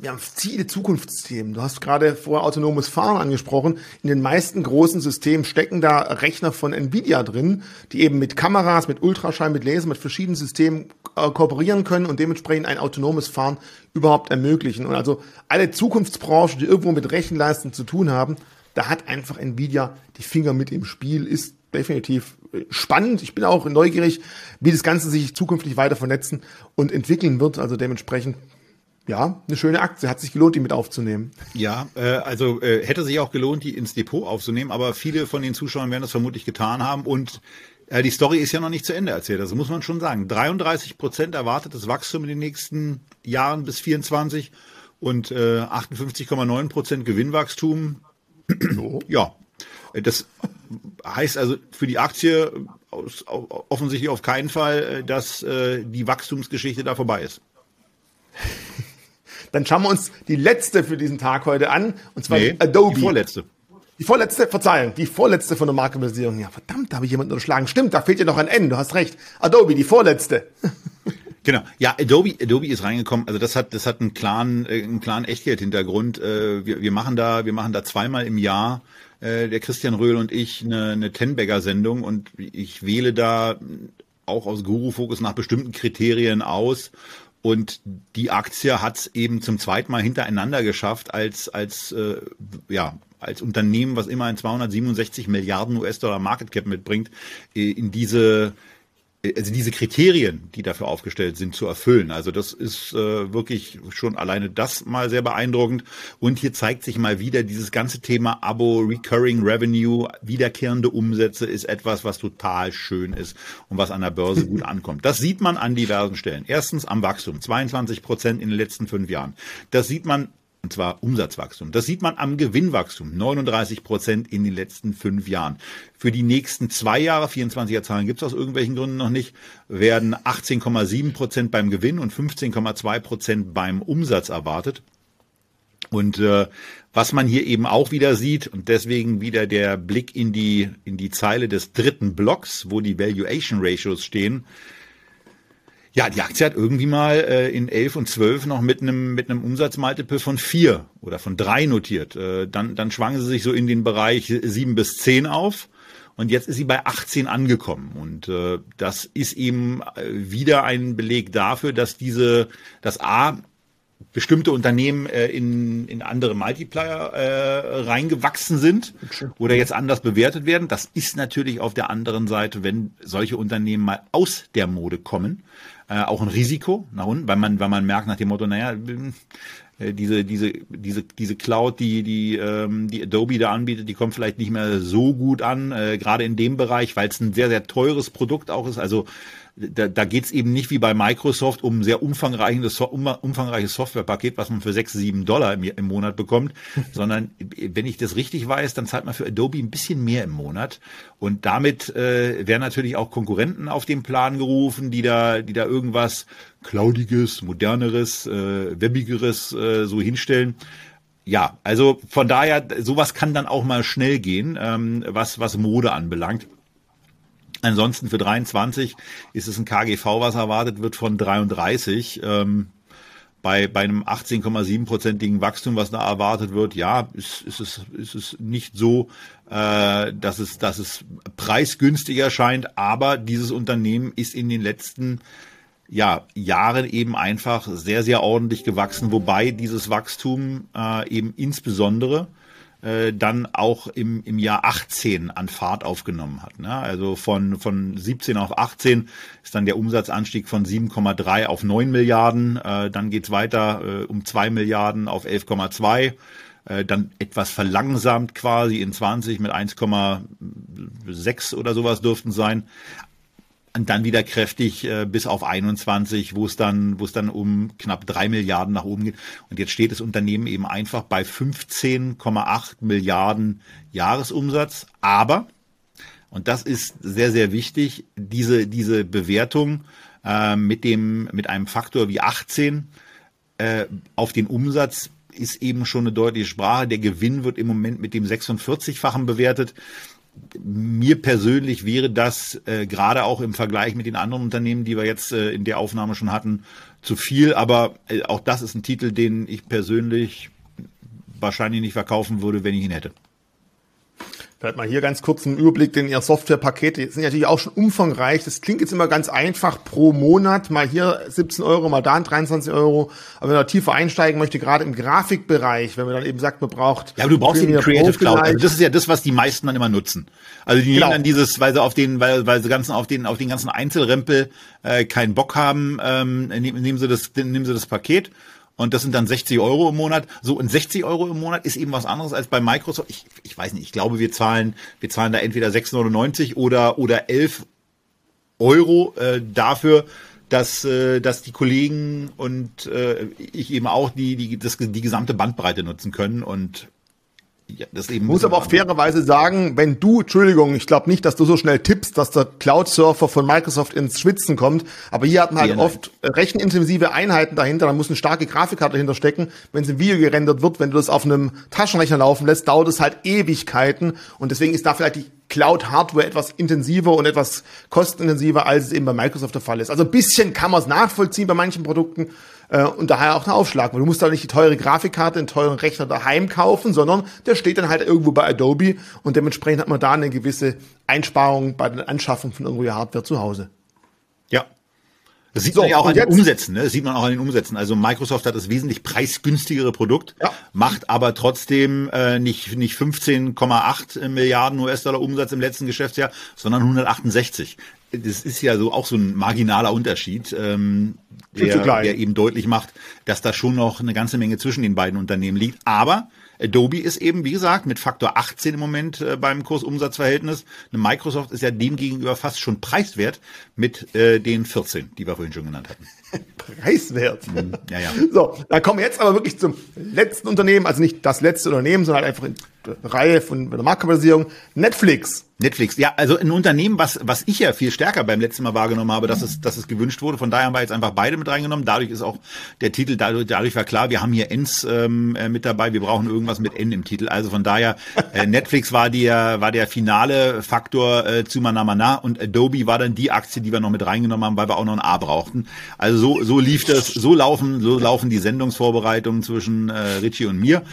wir haben viele Zukunftsthemen. Du hast gerade vorher autonomes Fahren angesprochen. In den meisten großen Systemen stecken da Rechner von Nvidia drin, die eben mit Kameras, mit Ultraschall, mit Laser, mit verschiedenen Systemen äh, kooperieren können und dementsprechend ein autonomes Fahren überhaupt ermöglichen. Und also alle Zukunftsbranchen, die irgendwo mit Rechenleistung zu tun haben, da hat einfach Nvidia die Finger mit im Spiel, ist definitiv äh, spannend. Ich bin auch neugierig, wie das Ganze sich zukünftig weiter vernetzen und entwickeln wird. Also dementsprechend ja, eine schöne Aktie. Hat sich gelohnt, die mit aufzunehmen. Ja, äh, also äh, hätte sich auch gelohnt, die ins Depot aufzunehmen, aber viele von den Zuschauern werden das vermutlich getan haben und äh, die Story ist ja noch nicht zu Ende erzählt. Das muss man schon sagen. 33 Prozent erwartetes Wachstum in den nächsten Jahren bis 24 und äh, 58,9 Prozent Gewinnwachstum. ja, das heißt also für die Aktie aus, offensichtlich auf keinen Fall, äh, dass äh, die Wachstumsgeschichte da vorbei ist. Dann schauen wir uns die letzte für diesen Tag heute an, und zwar nee, Adobe. Die vorletzte. Die vorletzte, Verzeihung, die vorletzte von der Marktkapitalisierung. Ja, verdammt, da habe ich jemanden unterschlagen. Stimmt, da fehlt ja noch ein N, du hast recht. Adobe, die vorletzte. (laughs) Genau. Ja, Adobe, Adobe ist reingekommen. Also das hat, das hat einen klaren, äh, einen klaren Echtgeld-Hintergrund. Äh, wir, wir machen da, wir machen da zweimal im Jahr äh, der Christian Röhl und ich eine, eine Tenbagger-Sendung und ich wähle da auch aus Guru-Fokus nach bestimmten Kriterien aus und die Aktie hat es eben zum zweiten Mal hintereinander geschafft, als, als, äh, ja, als Unternehmen, was immer ein 267 Milliarden US-Dollar Market Cap mitbringt, äh, in diese also diese Kriterien, die dafür aufgestellt sind, zu erfüllen. Also das ist äh, wirklich schon alleine das mal sehr beeindruckend. Und hier zeigt sich mal wieder dieses ganze Thema Abo, Recurring Revenue, wiederkehrende Umsätze ist etwas, was total schön ist und was an der Börse gut (laughs) ankommt. Das sieht man an diversen Stellen. Erstens am Wachstum, 22 Prozent in den letzten fünf Jahren. Das sieht man und zwar Umsatzwachstum. Das sieht man am Gewinnwachstum, 39 Prozent in den letzten fünf Jahren. Für die nächsten zwei Jahre, 24er Zahlen gibt es aus irgendwelchen Gründen noch nicht, werden 18,7 Prozent beim Gewinn und 15,2 Prozent beim Umsatz erwartet. Und äh, was man hier eben auch wieder sieht, und deswegen wieder der Blick in die, in die Zeile des dritten Blocks, wo die Valuation Ratios stehen, ja, die Aktie hat irgendwie mal äh, in 11 und 12 noch mit einem mit einem Umsatzmultiple von 4 oder von 3 notiert. Äh, dann dann schwang sie sich so in den Bereich 7 bis 10 auf und jetzt ist sie bei 18 angekommen und äh, das ist eben äh, wieder ein Beleg dafür, dass diese das A bestimmte Unternehmen äh, in, in andere Multiplier äh, reingewachsen sind oder jetzt anders bewertet werden. Das ist natürlich auf der anderen Seite, wenn solche Unternehmen mal aus der Mode kommen, äh, auch ein Risiko nach unten, weil man, weil man merkt nach dem Motto, naja, äh, diese, diese, diese, diese Cloud, die, die, ähm, die Adobe da anbietet, die kommt vielleicht nicht mehr so gut an, äh, gerade in dem Bereich, weil es ein sehr, sehr teures Produkt auch ist. Also da, da geht es eben nicht wie bei Microsoft um ein sehr umfangreiches, umfangreiches Softwarepaket, was man für sechs, sieben Dollar im, im Monat bekommt, (laughs) sondern wenn ich das richtig weiß, dann zahlt man für Adobe ein bisschen mehr im Monat. Und damit äh, werden natürlich auch Konkurrenten auf den Plan gerufen, die da, die da irgendwas Cloudiges, moderneres, äh, webigeres äh, so hinstellen. Ja, also von daher, sowas kann dann auch mal schnell gehen, ähm, was, was Mode anbelangt. Ansonsten für 23 ist es ein KGV, was erwartet wird von 33. Ähm, bei, bei einem 18,7-prozentigen Wachstum, was da erwartet wird, ja, ist, ist, es, ist es nicht so, äh, dass, es, dass es preisgünstiger scheint, aber dieses Unternehmen ist in den letzten ja, Jahren eben einfach sehr, sehr ordentlich gewachsen, wobei dieses Wachstum äh, eben insbesondere äh, dann auch im, im Jahr 18 an Fahrt aufgenommen hat. Ne? Also von, von 17 auf 18 ist dann der Umsatzanstieg von 7,3 auf 9 Milliarden. Äh, dann geht's weiter äh, um 2 Milliarden auf 11,2 äh, dann etwas verlangsamt quasi in 20 mit 1,6 oder sowas dürften sein und dann wieder kräftig äh, bis auf 21, wo es dann, wo es dann um knapp drei Milliarden nach oben geht. Und jetzt steht das Unternehmen eben einfach bei 15,8 Milliarden Jahresumsatz. Aber, und das ist sehr, sehr wichtig, diese, diese Bewertung äh, mit dem, mit einem Faktor wie 18 äh, auf den Umsatz ist eben schon eine deutliche Sprache. Der Gewinn wird im Moment mit dem 46-fachen bewertet mir persönlich wäre das äh, gerade auch im Vergleich mit den anderen Unternehmen, die wir jetzt äh, in der Aufnahme schon hatten, zu viel. Aber äh, auch das ist ein Titel, den ich persönlich wahrscheinlich nicht verkaufen würde, wenn ich ihn hätte. Vielleicht mal hier ganz kurz einen Überblick, denn Ihr Softwarepakete sind natürlich auch schon umfangreich. Das klingt jetzt immer ganz einfach pro Monat. Mal hier 17 Euro, mal da 23 Euro. Aber wenn man tiefer einsteigen möchte, gerade im Grafikbereich, wenn man dann eben sagt, man braucht. Ja, aber du brauchst eben Creative Cloud. Also das ist ja das, was die meisten dann immer nutzen. Also die genau. nehmen dann dieses, weil sie auf den, weil, weil sie ganzen, auf den, auf den ganzen Einzelrempel äh, keinen Bock haben, ähm, nehmen sie das, nehmen sie das Paket und das sind dann 60 Euro im Monat. So, und 60 Euro im Monat ist eben was anderes als bei Microsoft. Ich, ich weiß nicht, ich glaube, wir zahlen, wir zahlen da entweder 6,99 oder, oder 11 Euro äh, dafür, dass, äh, dass die Kollegen und äh, ich eben auch die, die, das, die gesamte Bandbreite nutzen können. Und ja, das eben muss aber auch fairerweise sagen, wenn du, Entschuldigung, ich glaube nicht, dass du so schnell tippst, dass der Cloud-Surfer von Microsoft ins Schwitzen kommt, aber hier hat man halt ja, oft rechenintensive Einheiten dahinter, da muss eine starke Grafikkarte dahinter stecken, wenn es im Video gerendert wird, wenn du das auf einem Taschenrechner laufen lässt, dauert es halt Ewigkeiten und deswegen ist da vielleicht die Cloud-Hardware etwas intensiver und etwas kostenintensiver, als es eben bei Microsoft der Fall ist. Also ein bisschen kann man es nachvollziehen bei manchen Produkten, äh, und daher auch der Aufschlag. Weil du musst da nicht die teure Grafikkarte, einen teuren Rechner daheim kaufen, sondern der steht dann halt irgendwo bei Adobe und dementsprechend hat man da eine gewisse Einsparung bei der Anschaffung von irgendwo Hardware zu Hause. Ja, das sieht so, man ja auch an den Umsätzen, ne? Das sieht man auch an den Umsätzen. Also Microsoft hat das wesentlich preisgünstigere Produkt, ja. macht aber trotzdem äh, nicht, nicht 15,8 Milliarden US-Dollar Umsatz im letzten Geschäftsjahr, sondern 168 das ist ja so auch so ein marginaler Unterschied, ähm, der, der eben deutlich macht, dass da schon noch eine ganze Menge zwischen den beiden Unternehmen liegt. Aber Adobe ist eben, wie gesagt, mit Faktor 18 im Moment äh, beim Kursumsatzverhältnis. Eine Microsoft ist ja demgegenüber fast schon preiswert mit äh, den 14, die wir vorhin schon genannt hatten. (laughs) preiswert. Mhm. Ja, ja. (laughs) So, da kommen wir jetzt aber wirklich zum letzten Unternehmen, also nicht das letzte Unternehmen, sondern halt einfach in der Reihe von der Marktkapitalisierung. Netflix. Netflix, ja, also ein Unternehmen, was, was ich ja viel stärker beim letzten Mal wahrgenommen habe, dass es, dass es gewünscht wurde. Von daher haben wir jetzt einfach beide mit reingenommen. Dadurch ist auch der Titel, dadurch, dadurch war klar, wir haben hier Ns ähm, äh, mit dabei, wir brauchen irgendwas mit N im Titel. Also von daher, äh, (laughs) Netflix war der, war der finale Faktor äh, zu Manamana und Adobe war dann die Aktie, die wir noch mit reingenommen haben, weil wir auch noch ein A brauchten. Also so, so lief das, so laufen, so laufen die Sendungsvorbereitungen zwischen äh, Richie und mir.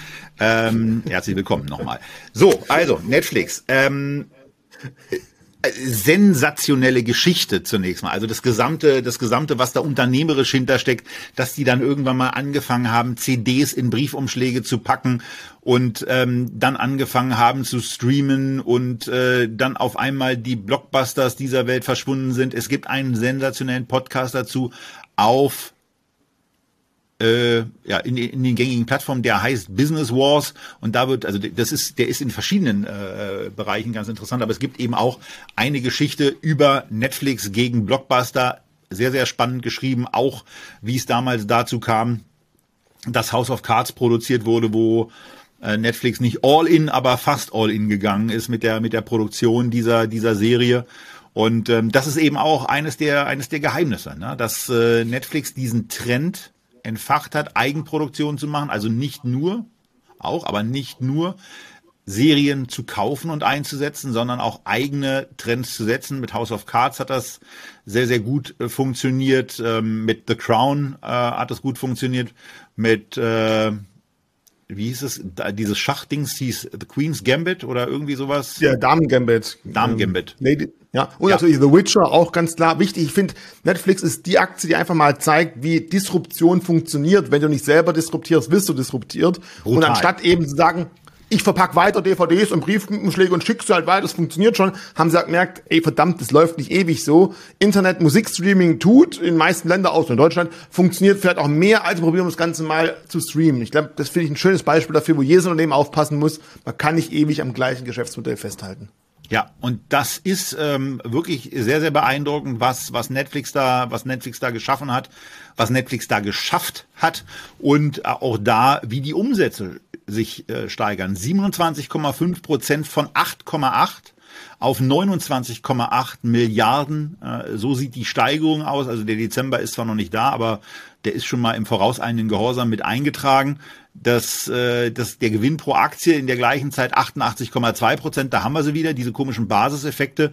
Ähm, herzlich willkommen nochmal. So, also Netflix. Ähm, sensationelle Geschichte zunächst mal. Also das gesamte, das gesamte, was da unternehmerisch hintersteckt, dass die dann irgendwann mal angefangen haben, CDs in Briefumschläge zu packen und ähm, dann angefangen haben zu streamen und äh, dann auf einmal die Blockbusters dieser Welt verschwunden sind. Es gibt einen sensationellen Podcast dazu auf äh, ja, in, in den gängigen Plattformen, der heißt Business Wars. Und da wird, also das ist, der ist in verschiedenen äh, Bereichen ganz interessant, aber es gibt eben auch eine Geschichte über Netflix gegen Blockbuster, sehr, sehr spannend geschrieben, auch wie es damals dazu kam, dass House of Cards produziert wurde, wo äh, Netflix nicht all in, aber fast all in gegangen ist mit der, mit der Produktion dieser, dieser Serie. Und ähm, das ist eben auch eines der, eines der Geheimnisse, ne? dass äh, Netflix diesen Trend entfacht hat, Eigenproduktion zu machen, also nicht nur, auch, aber nicht nur Serien zu kaufen und einzusetzen, sondern auch eigene Trends zu setzen. Mit House of Cards hat das sehr, sehr gut äh, funktioniert. Ähm, mit The Crown äh, hat das gut funktioniert. Mit äh, wie hieß es, da, dieses Schachdings hieß The Queen's Gambit oder irgendwie sowas? Ja, Damen Gambit. Damen Gambit. Ähm, Lady, ja, und ja. natürlich The Witcher, auch ganz klar wichtig. Ich finde, Netflix ist die Aktie, die einfach mal zeigt, wie Disruption funktioniert. Wenn du nicht selber disruptierst, wirst du disruptiert. Brutal. Und anstatt eben zu sagen, ich verpack weiter DVDs und Briefumschläge und schick sie halt weiter, das funktioniert schon, haben sie halt gemerkt, ey verdammt, das läuft nicht ewig so. Internet Musikstreaming tut in den meisten Ländern außer in Deutschland, funktioniert vielleicht auch mehr, als probieren das Ganze mal zu streamen. Ich glaube, das finde ich ein schönes Beispiel dafür, wo jedes Unternehmen aufpassen muss, man kann nicht ewig am gleichen Geschäftsmodell festhalten. Ja, und das ist ähm, wirklich sehr, sehr beeindruckend, was, was Netflix da, was Netflix da geschaffen hat, was Netflix da geschafft hat und auch da, wie die Umsätze sich äh, steigern. 27,5 Prozent von 8,8 auf 29,8 Milliarden. Äh, so sieht die Steigerung aus. Also der Dezember ist zwar noch nicht da, aber der ist schon mal im vorauseilenden Gehorsam mit eingetragen. Dass, äh, dass der Gewinn pro Aktie in der gleichen Zeit 88,2 Prozent, da haben wir sie wieder, diese komischen Basiseffekte.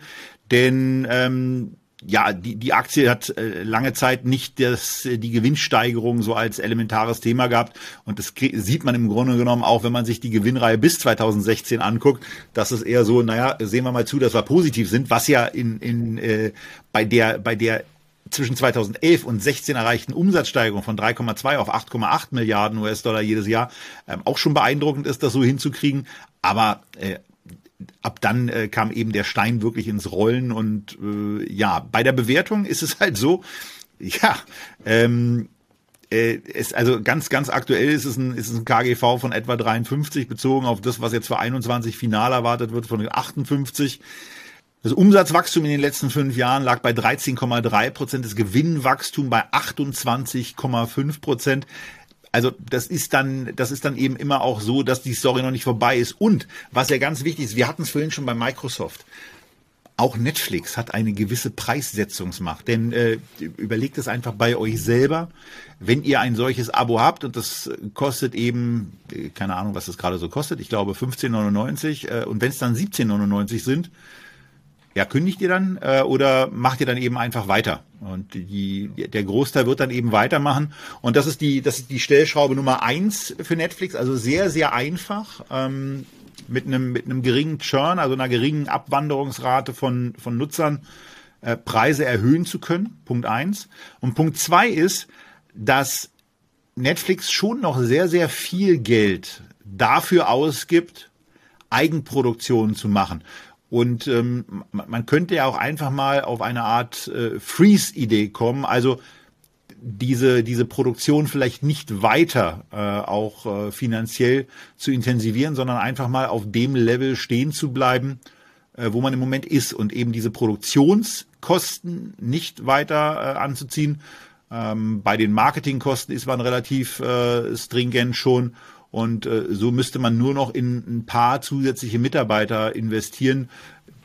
Denn ähm, ja, die, die Aktie hat äh, lange Zeit nicht das, äh, die Gewinnsteigerung so als elementares Thema gehabt. Und das sieht man im Grunde genommen auch, wenn man sich die Gewinnreihe bis 2016 anguckt, dass es eher so, naja, sehen wir mal zu, dass wir positiv sind, was ja in, in äh, bei der, bei der zwischen 2011 und 16 erreichten Umsatzsteigerung von 3,2 auf 8,8 Milliarden US-Dollar jedes Jahr ähm, auch schon beeindruckend ist, das so hinzukriegen. Aber äh, ab dann äh, kam eben der Stein wirklich ins Rollen und äh, ja, bei der Bewertung ist es halt so, ja, ähm, äh, es, also ganz, ganz aktuell ist es, ein, ist es ein KGV von etwa 53 bezogen auf das, was jetzt für 21 final erwartet wird, von 58. Das Umsatzwachstum in den letzten fünf Jahren lag bei 13,3 Prozent, das Gewinnwachstum bei 28,5 Prozent. Also das ist dann, das ist dann eben immer auch so, dass die Story noch nicht vorbei ist. Und was ja ganz wichtig ist, wir hatten es vorhin schon bei Microsoft. Auch Netflix hat eine gewisse Preissetzungsmacht. Denn äh, überlegt es einfach bei euch selber, wenn ihr ein solches Abo habt und das kostet eben, äh, keine Ahnung, was das gerade so kostet, ich glaube 15,99 äh, und wenn es dann 17,99 sind, ja, kündigt ihr dann äh, oder macht ihr dann eben einfach weiter? Und die, der Großteil wird dann eben weitermachen. Und das ist die, das ist die Stellschraube Nummer eins für Netflix. Also sehr, sehr einfach. Ähm, mit einem, mit einem geringen Churn, also einer geringen Abwanderungsrate von, von Nutzern, äh, Preise erhöhen zu können. Punkt eins. Und Punkt zwei ist, dass Netflix schon noch sehr, sehr viel Geld dafür ausgibt, Eigenproduktionen zu machen. Und ähm, man könnte ja auch einfach mal auf eine Art äh, Freeze-Idee kommen, also diese, diese Produktion vielleicht nicht weiter äh, auch äh, finanziell zu intensivieren, sondern einfach mal auf dem Level stehen zu bleiben, äh, wo man im Moment ist und eben diese Produktionskosten nicht weiter äh, anzuziehen. Ähm, bei den Marketingkosten ist man relativ äh, stringent schon und äh, so müsste man nur noch in ein paar zusätzliche Mitarbeiter investieren,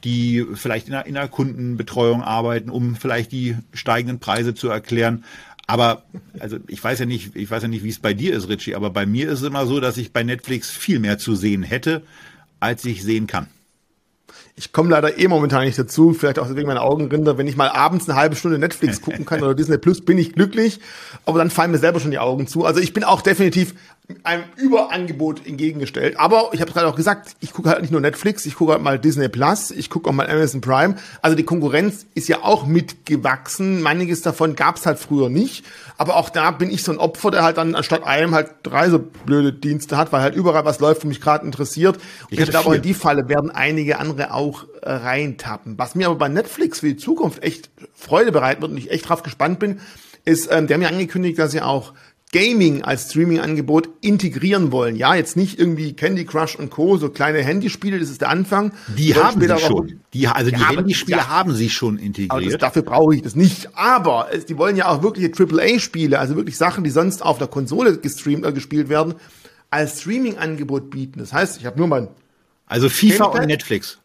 die vielleicht in der, in der Kundenbetreuung arbeiten, um vielleicht die steigenden Preise zu erklären. Aber also ich weiß ja nicht, ich weiß ja nicht, wie es bei dir ist, Richie, aber bei mir ist es immer so, dass ich bei Netflix viel mehr zu sehen hätte, als ich sehen kann. Ich komme leider eh momentan nicht dazu, vielleicht auch wegen meiner Augenrinder. Wenn ich mal abends eine halbe Stunde Netflix gucken kann (laughs) oder Disney Plus, bin ich glücklich. Aber dann fallen mir selber schon die Augen zu. Also ich bin auch definitiv einem Überangebot entgegengestellt. Aber ich habe gerade auch gesagt, ich gucke halt nicht nur Netflix, ich gucke halt mal Disney Plus, ich gucke auch mal Amazon Prime. Also die Konkurrenz ist ja auch mitgewachsen. Manches davon gab es halt früher nicht. Aber auch da bin ich so ein Opfer, der halt dann anstatt einem halt drei so blöde Dienste hat, weil halt überall was läuft, wo mich gerade interessiert. Ich, ich glaube, in die Falle werden einige andere auch äh, reintappen. Was mir aber bei Netflix für die Zukunft echt Freude bereiten wird und ich echt drauf gespannt bin, ist, ähm, der haben ja angekündigt, dass sie auch Gaming als Streaming-Angebot integrieren wollen. Ja, jetzt nicht irgendwie Candy Crush und Co., so kleine Handyspiele, das ist der Anfang. Die haben sie schon. Die, also die ja, Handyspiele ja, haben sie schon integriert. Aber das, dafür brauche ich das nicht. Aber es, die wollen ja auch wirkliche AAA-Spiele, also wirklich Sachen, die sonst auf der Konsole gestreamt, äh, gespielt werden, als Streaming-Angebot bieten. Das heißt, ich habe nur mein Also FIFA und Netflix.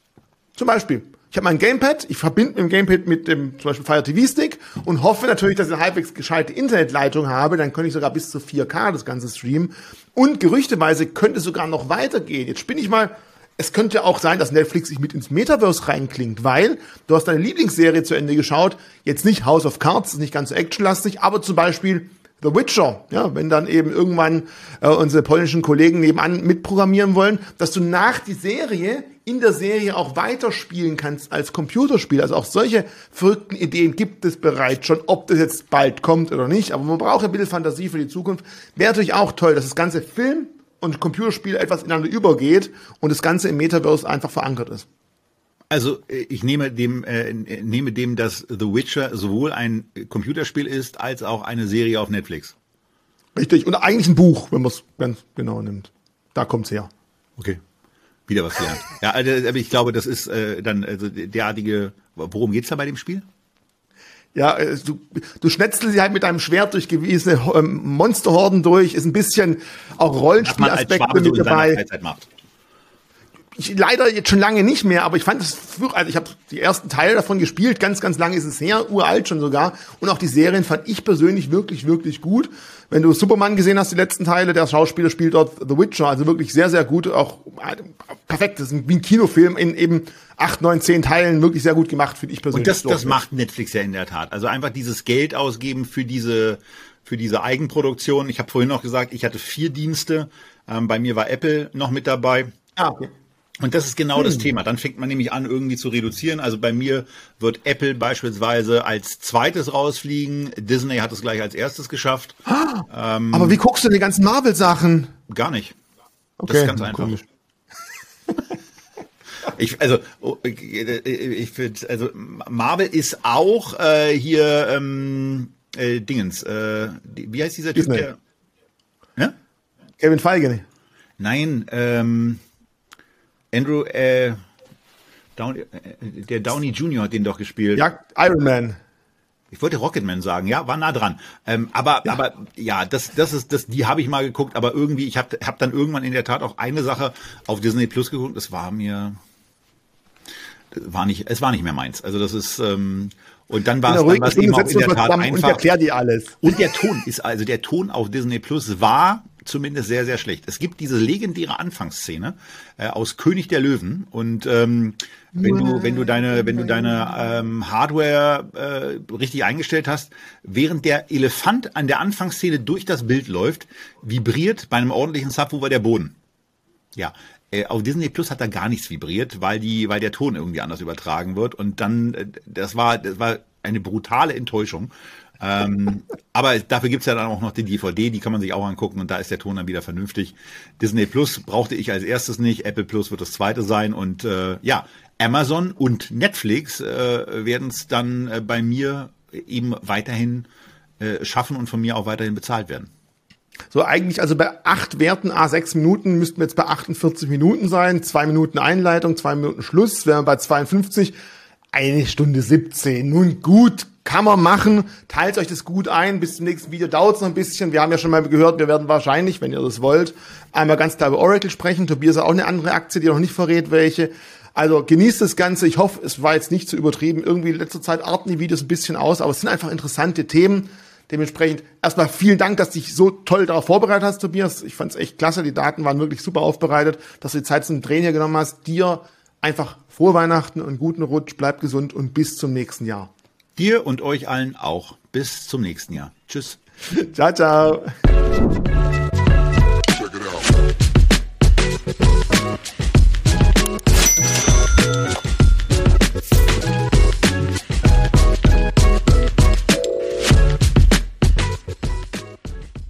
Zum Beispiel. Ich habe mein Gamepad, ich verbinde dem Gamepad mit dem zum Beispiel Fire TV Stick und hoffe natürlich, dass ich eine halbwegs gescheite Internetleitung habe. Dann könnte ich sogar bis zu 4K das Ganze streamen. Und gerüchteweise könnte es sogar noch weitergehen. Jetzt spinne ich mal es könnte auch sein, dass Netflix sich mit ins Metaverse reinklingt, weil du hast deine Lieblingsserie zu Ende geschaut, jetzt nicht House of Cards, ist nicht ganz so actionlastig, aber zum Beispiel The Witcher, ja, wenn dann eben irgendwann äh, unsere polnischen Kollegen nebenan mitprogrammieren wollen, dass du nach die Serie in der Serie auch weiterspielen kannst als Computerspiel. Also auch solche verrückten Ideen gibt es bereits schon, ob das jetzt bald kommt oder nicht. Aber man braucht ein bisschen Fantasie für die Zukunft. Wäre natürlich auch toll, dass das ganze Film und Computerspiel etwas ineinander übergeht und das Ganze im Metaverse einfach verankert ist. Also äh, ich nehme dem, äh, nehme dem, dass The Witcher sowohl ein Computerspiel ist, als auch eine Serie auf Netflix. Richtig, und eigentlich ein Buch, wenn man es ganz genau nimmt. Da kommt's her. Okay. Wieder was gelernt. ja, also, ich glaube, das ist äh, dann also derartige. Worum geht's da bei dem Spiel? Ja, äh, du, du schnetzelst sie halt mit deinem Schwert durch gewisse ähm, Monsterhorden durch, ist ein bisschen auch Rollenspielaspekte mit dabei. Ich, leider jetzt schon lange nicht mehr, aber ich fand es, also ich habe die ersten Teile davon gespielt, ganz, ganz lange ist es her, uralt schon sogar. Und auch die Serien fand ich persönlich wirklich, wirklich gut. Wenn du Superman gesehen hast, die letzten Teile, der Schauspieler spielt dort The Witcher, also wirklich sehr, sehr gut, auch äh, perfekt, das ist wie ein Kinofilm in eben acht, neun, zehn Teilen, wirklich sehr gut gemacht, finde ich persönlich. Und das, das macht Netflix ja in der Tat. Also einfach dieses Geld ausgeben für diese, für diese Eigenproduktion. Ich habe vorhin noch gesagt, ich hatte vier Dienste. Ähm, bei mir war Apple noch mit dabei. Ah, okay. Und das ist genau hm. das Thema. Dann fängt man nämlich an, irgendwie zu reduzieren. Also bei mir wird Apple beispielsweise als zweites rausfliegen. Disney hat es gleich als erstes geschafft. Ah, ähm, aber wie guckst du die ganzen Marvel-Sachen? Gar nicht. Okay, das ist ganz einfach. (laughs) ich, also, oh, ich finde, also Marvel ist auch äh, hier ähm, äh, Dingens. Äh, wie heißt dieser Typ? Der, ja? Kevin Feige. Nein, ähm, Andrew, äh, Downey, äh, der Downey Jr. hat den doch gespielt. Ja, Iron Man. Ich wollte Rocketman sagen, ja, war nah dran. Ähm, aber, ja. aber ja, das, das ist, das, die habe ich mal geguckt, aber irgendwie, ich habe hab dann irgendwann in der Tat auch eine Sache auf Disney Plus geguckt. Das war mir, war nicht, es war nicht mehr meins. Also das ist ähm, und dann war es dann eben auch in der Tat einfach. Und erklär die alles. Und der Ton ist also der Ton auf Disney Plus war zumindest sehr, sehr schlecht. Es gibt diese legendäre Anfangsszene äh, aus König der Löwen und ähm, wenn du, wenn du deine, wenn du deine ähm, Hardware äh, richtig eingestellt hast, während der Elefant an der Anfangsszene durch das Bild läuft, vibriert bei einem ordentlichen Subwoofer der Boden. Ja, äh, auf Disney Plus hat da gar nichts vibriert, weil die, weil der Ton irgendwie anders übertragen wird und dann, äh, das war, das war eine brutale Enttäuschung ähm, aber dafür gibt's ja dann auch noch die DVD, die kann man sich auch angucken und da ist der Ton dann wieder vernünftig. Disney Plus brauchte ich als erstes nicht, Apple Plus wird das zweite sein und äh, ja, Amazon und Netflix äh, werden es dann äh, bei mir eben weiterhin äh, schaffen und von mir auch weiterhin bezahlt werden. So eigentlich, also bei acht Werten A6 Minuten müssten wir jetzt bei 48 Minuten sein, zwei Minuten Einleitung, zwei Minuten Schluss, wären wir bei 52, eine Stunde 17. Nun gut, kann man machen. Teilt euch das gut ein. Bis zum nächsten Video dauert es noch ein bisschen. Wir haben ja schon mal gehört, wir werden wahrscheinlich, wenn ihr das wollt, einmal ganz klar über Oracle sprechen. Tobias hat auch eine andere Aktie, die noch nicht verrät, welche. Also genießt das Ganze. Ich hoffe, es war jetzt nicht zu übertrieben. Irgendwie in letzter Zeit arten die Videos ein bisschen aus, aber es sind einfach interessante Themen. Dementsprechend erstmal vielen Dank, dass du dich so toll darauf vorbereitet hast, Tobias. Ich fand es echt klasse. Die Daten waren wirklich super aufbereitet, dass du die Zeit zum Drehen hier genommen hast. Dir Einfach frohe Weihnachten und guten Rutsch, bleibt gesund und bis zum nächsten Jahr. Dir und euch allen auch. Bis zum nächsten Jahr. Tschüss. (laughs) ciao, ciao. Check it out.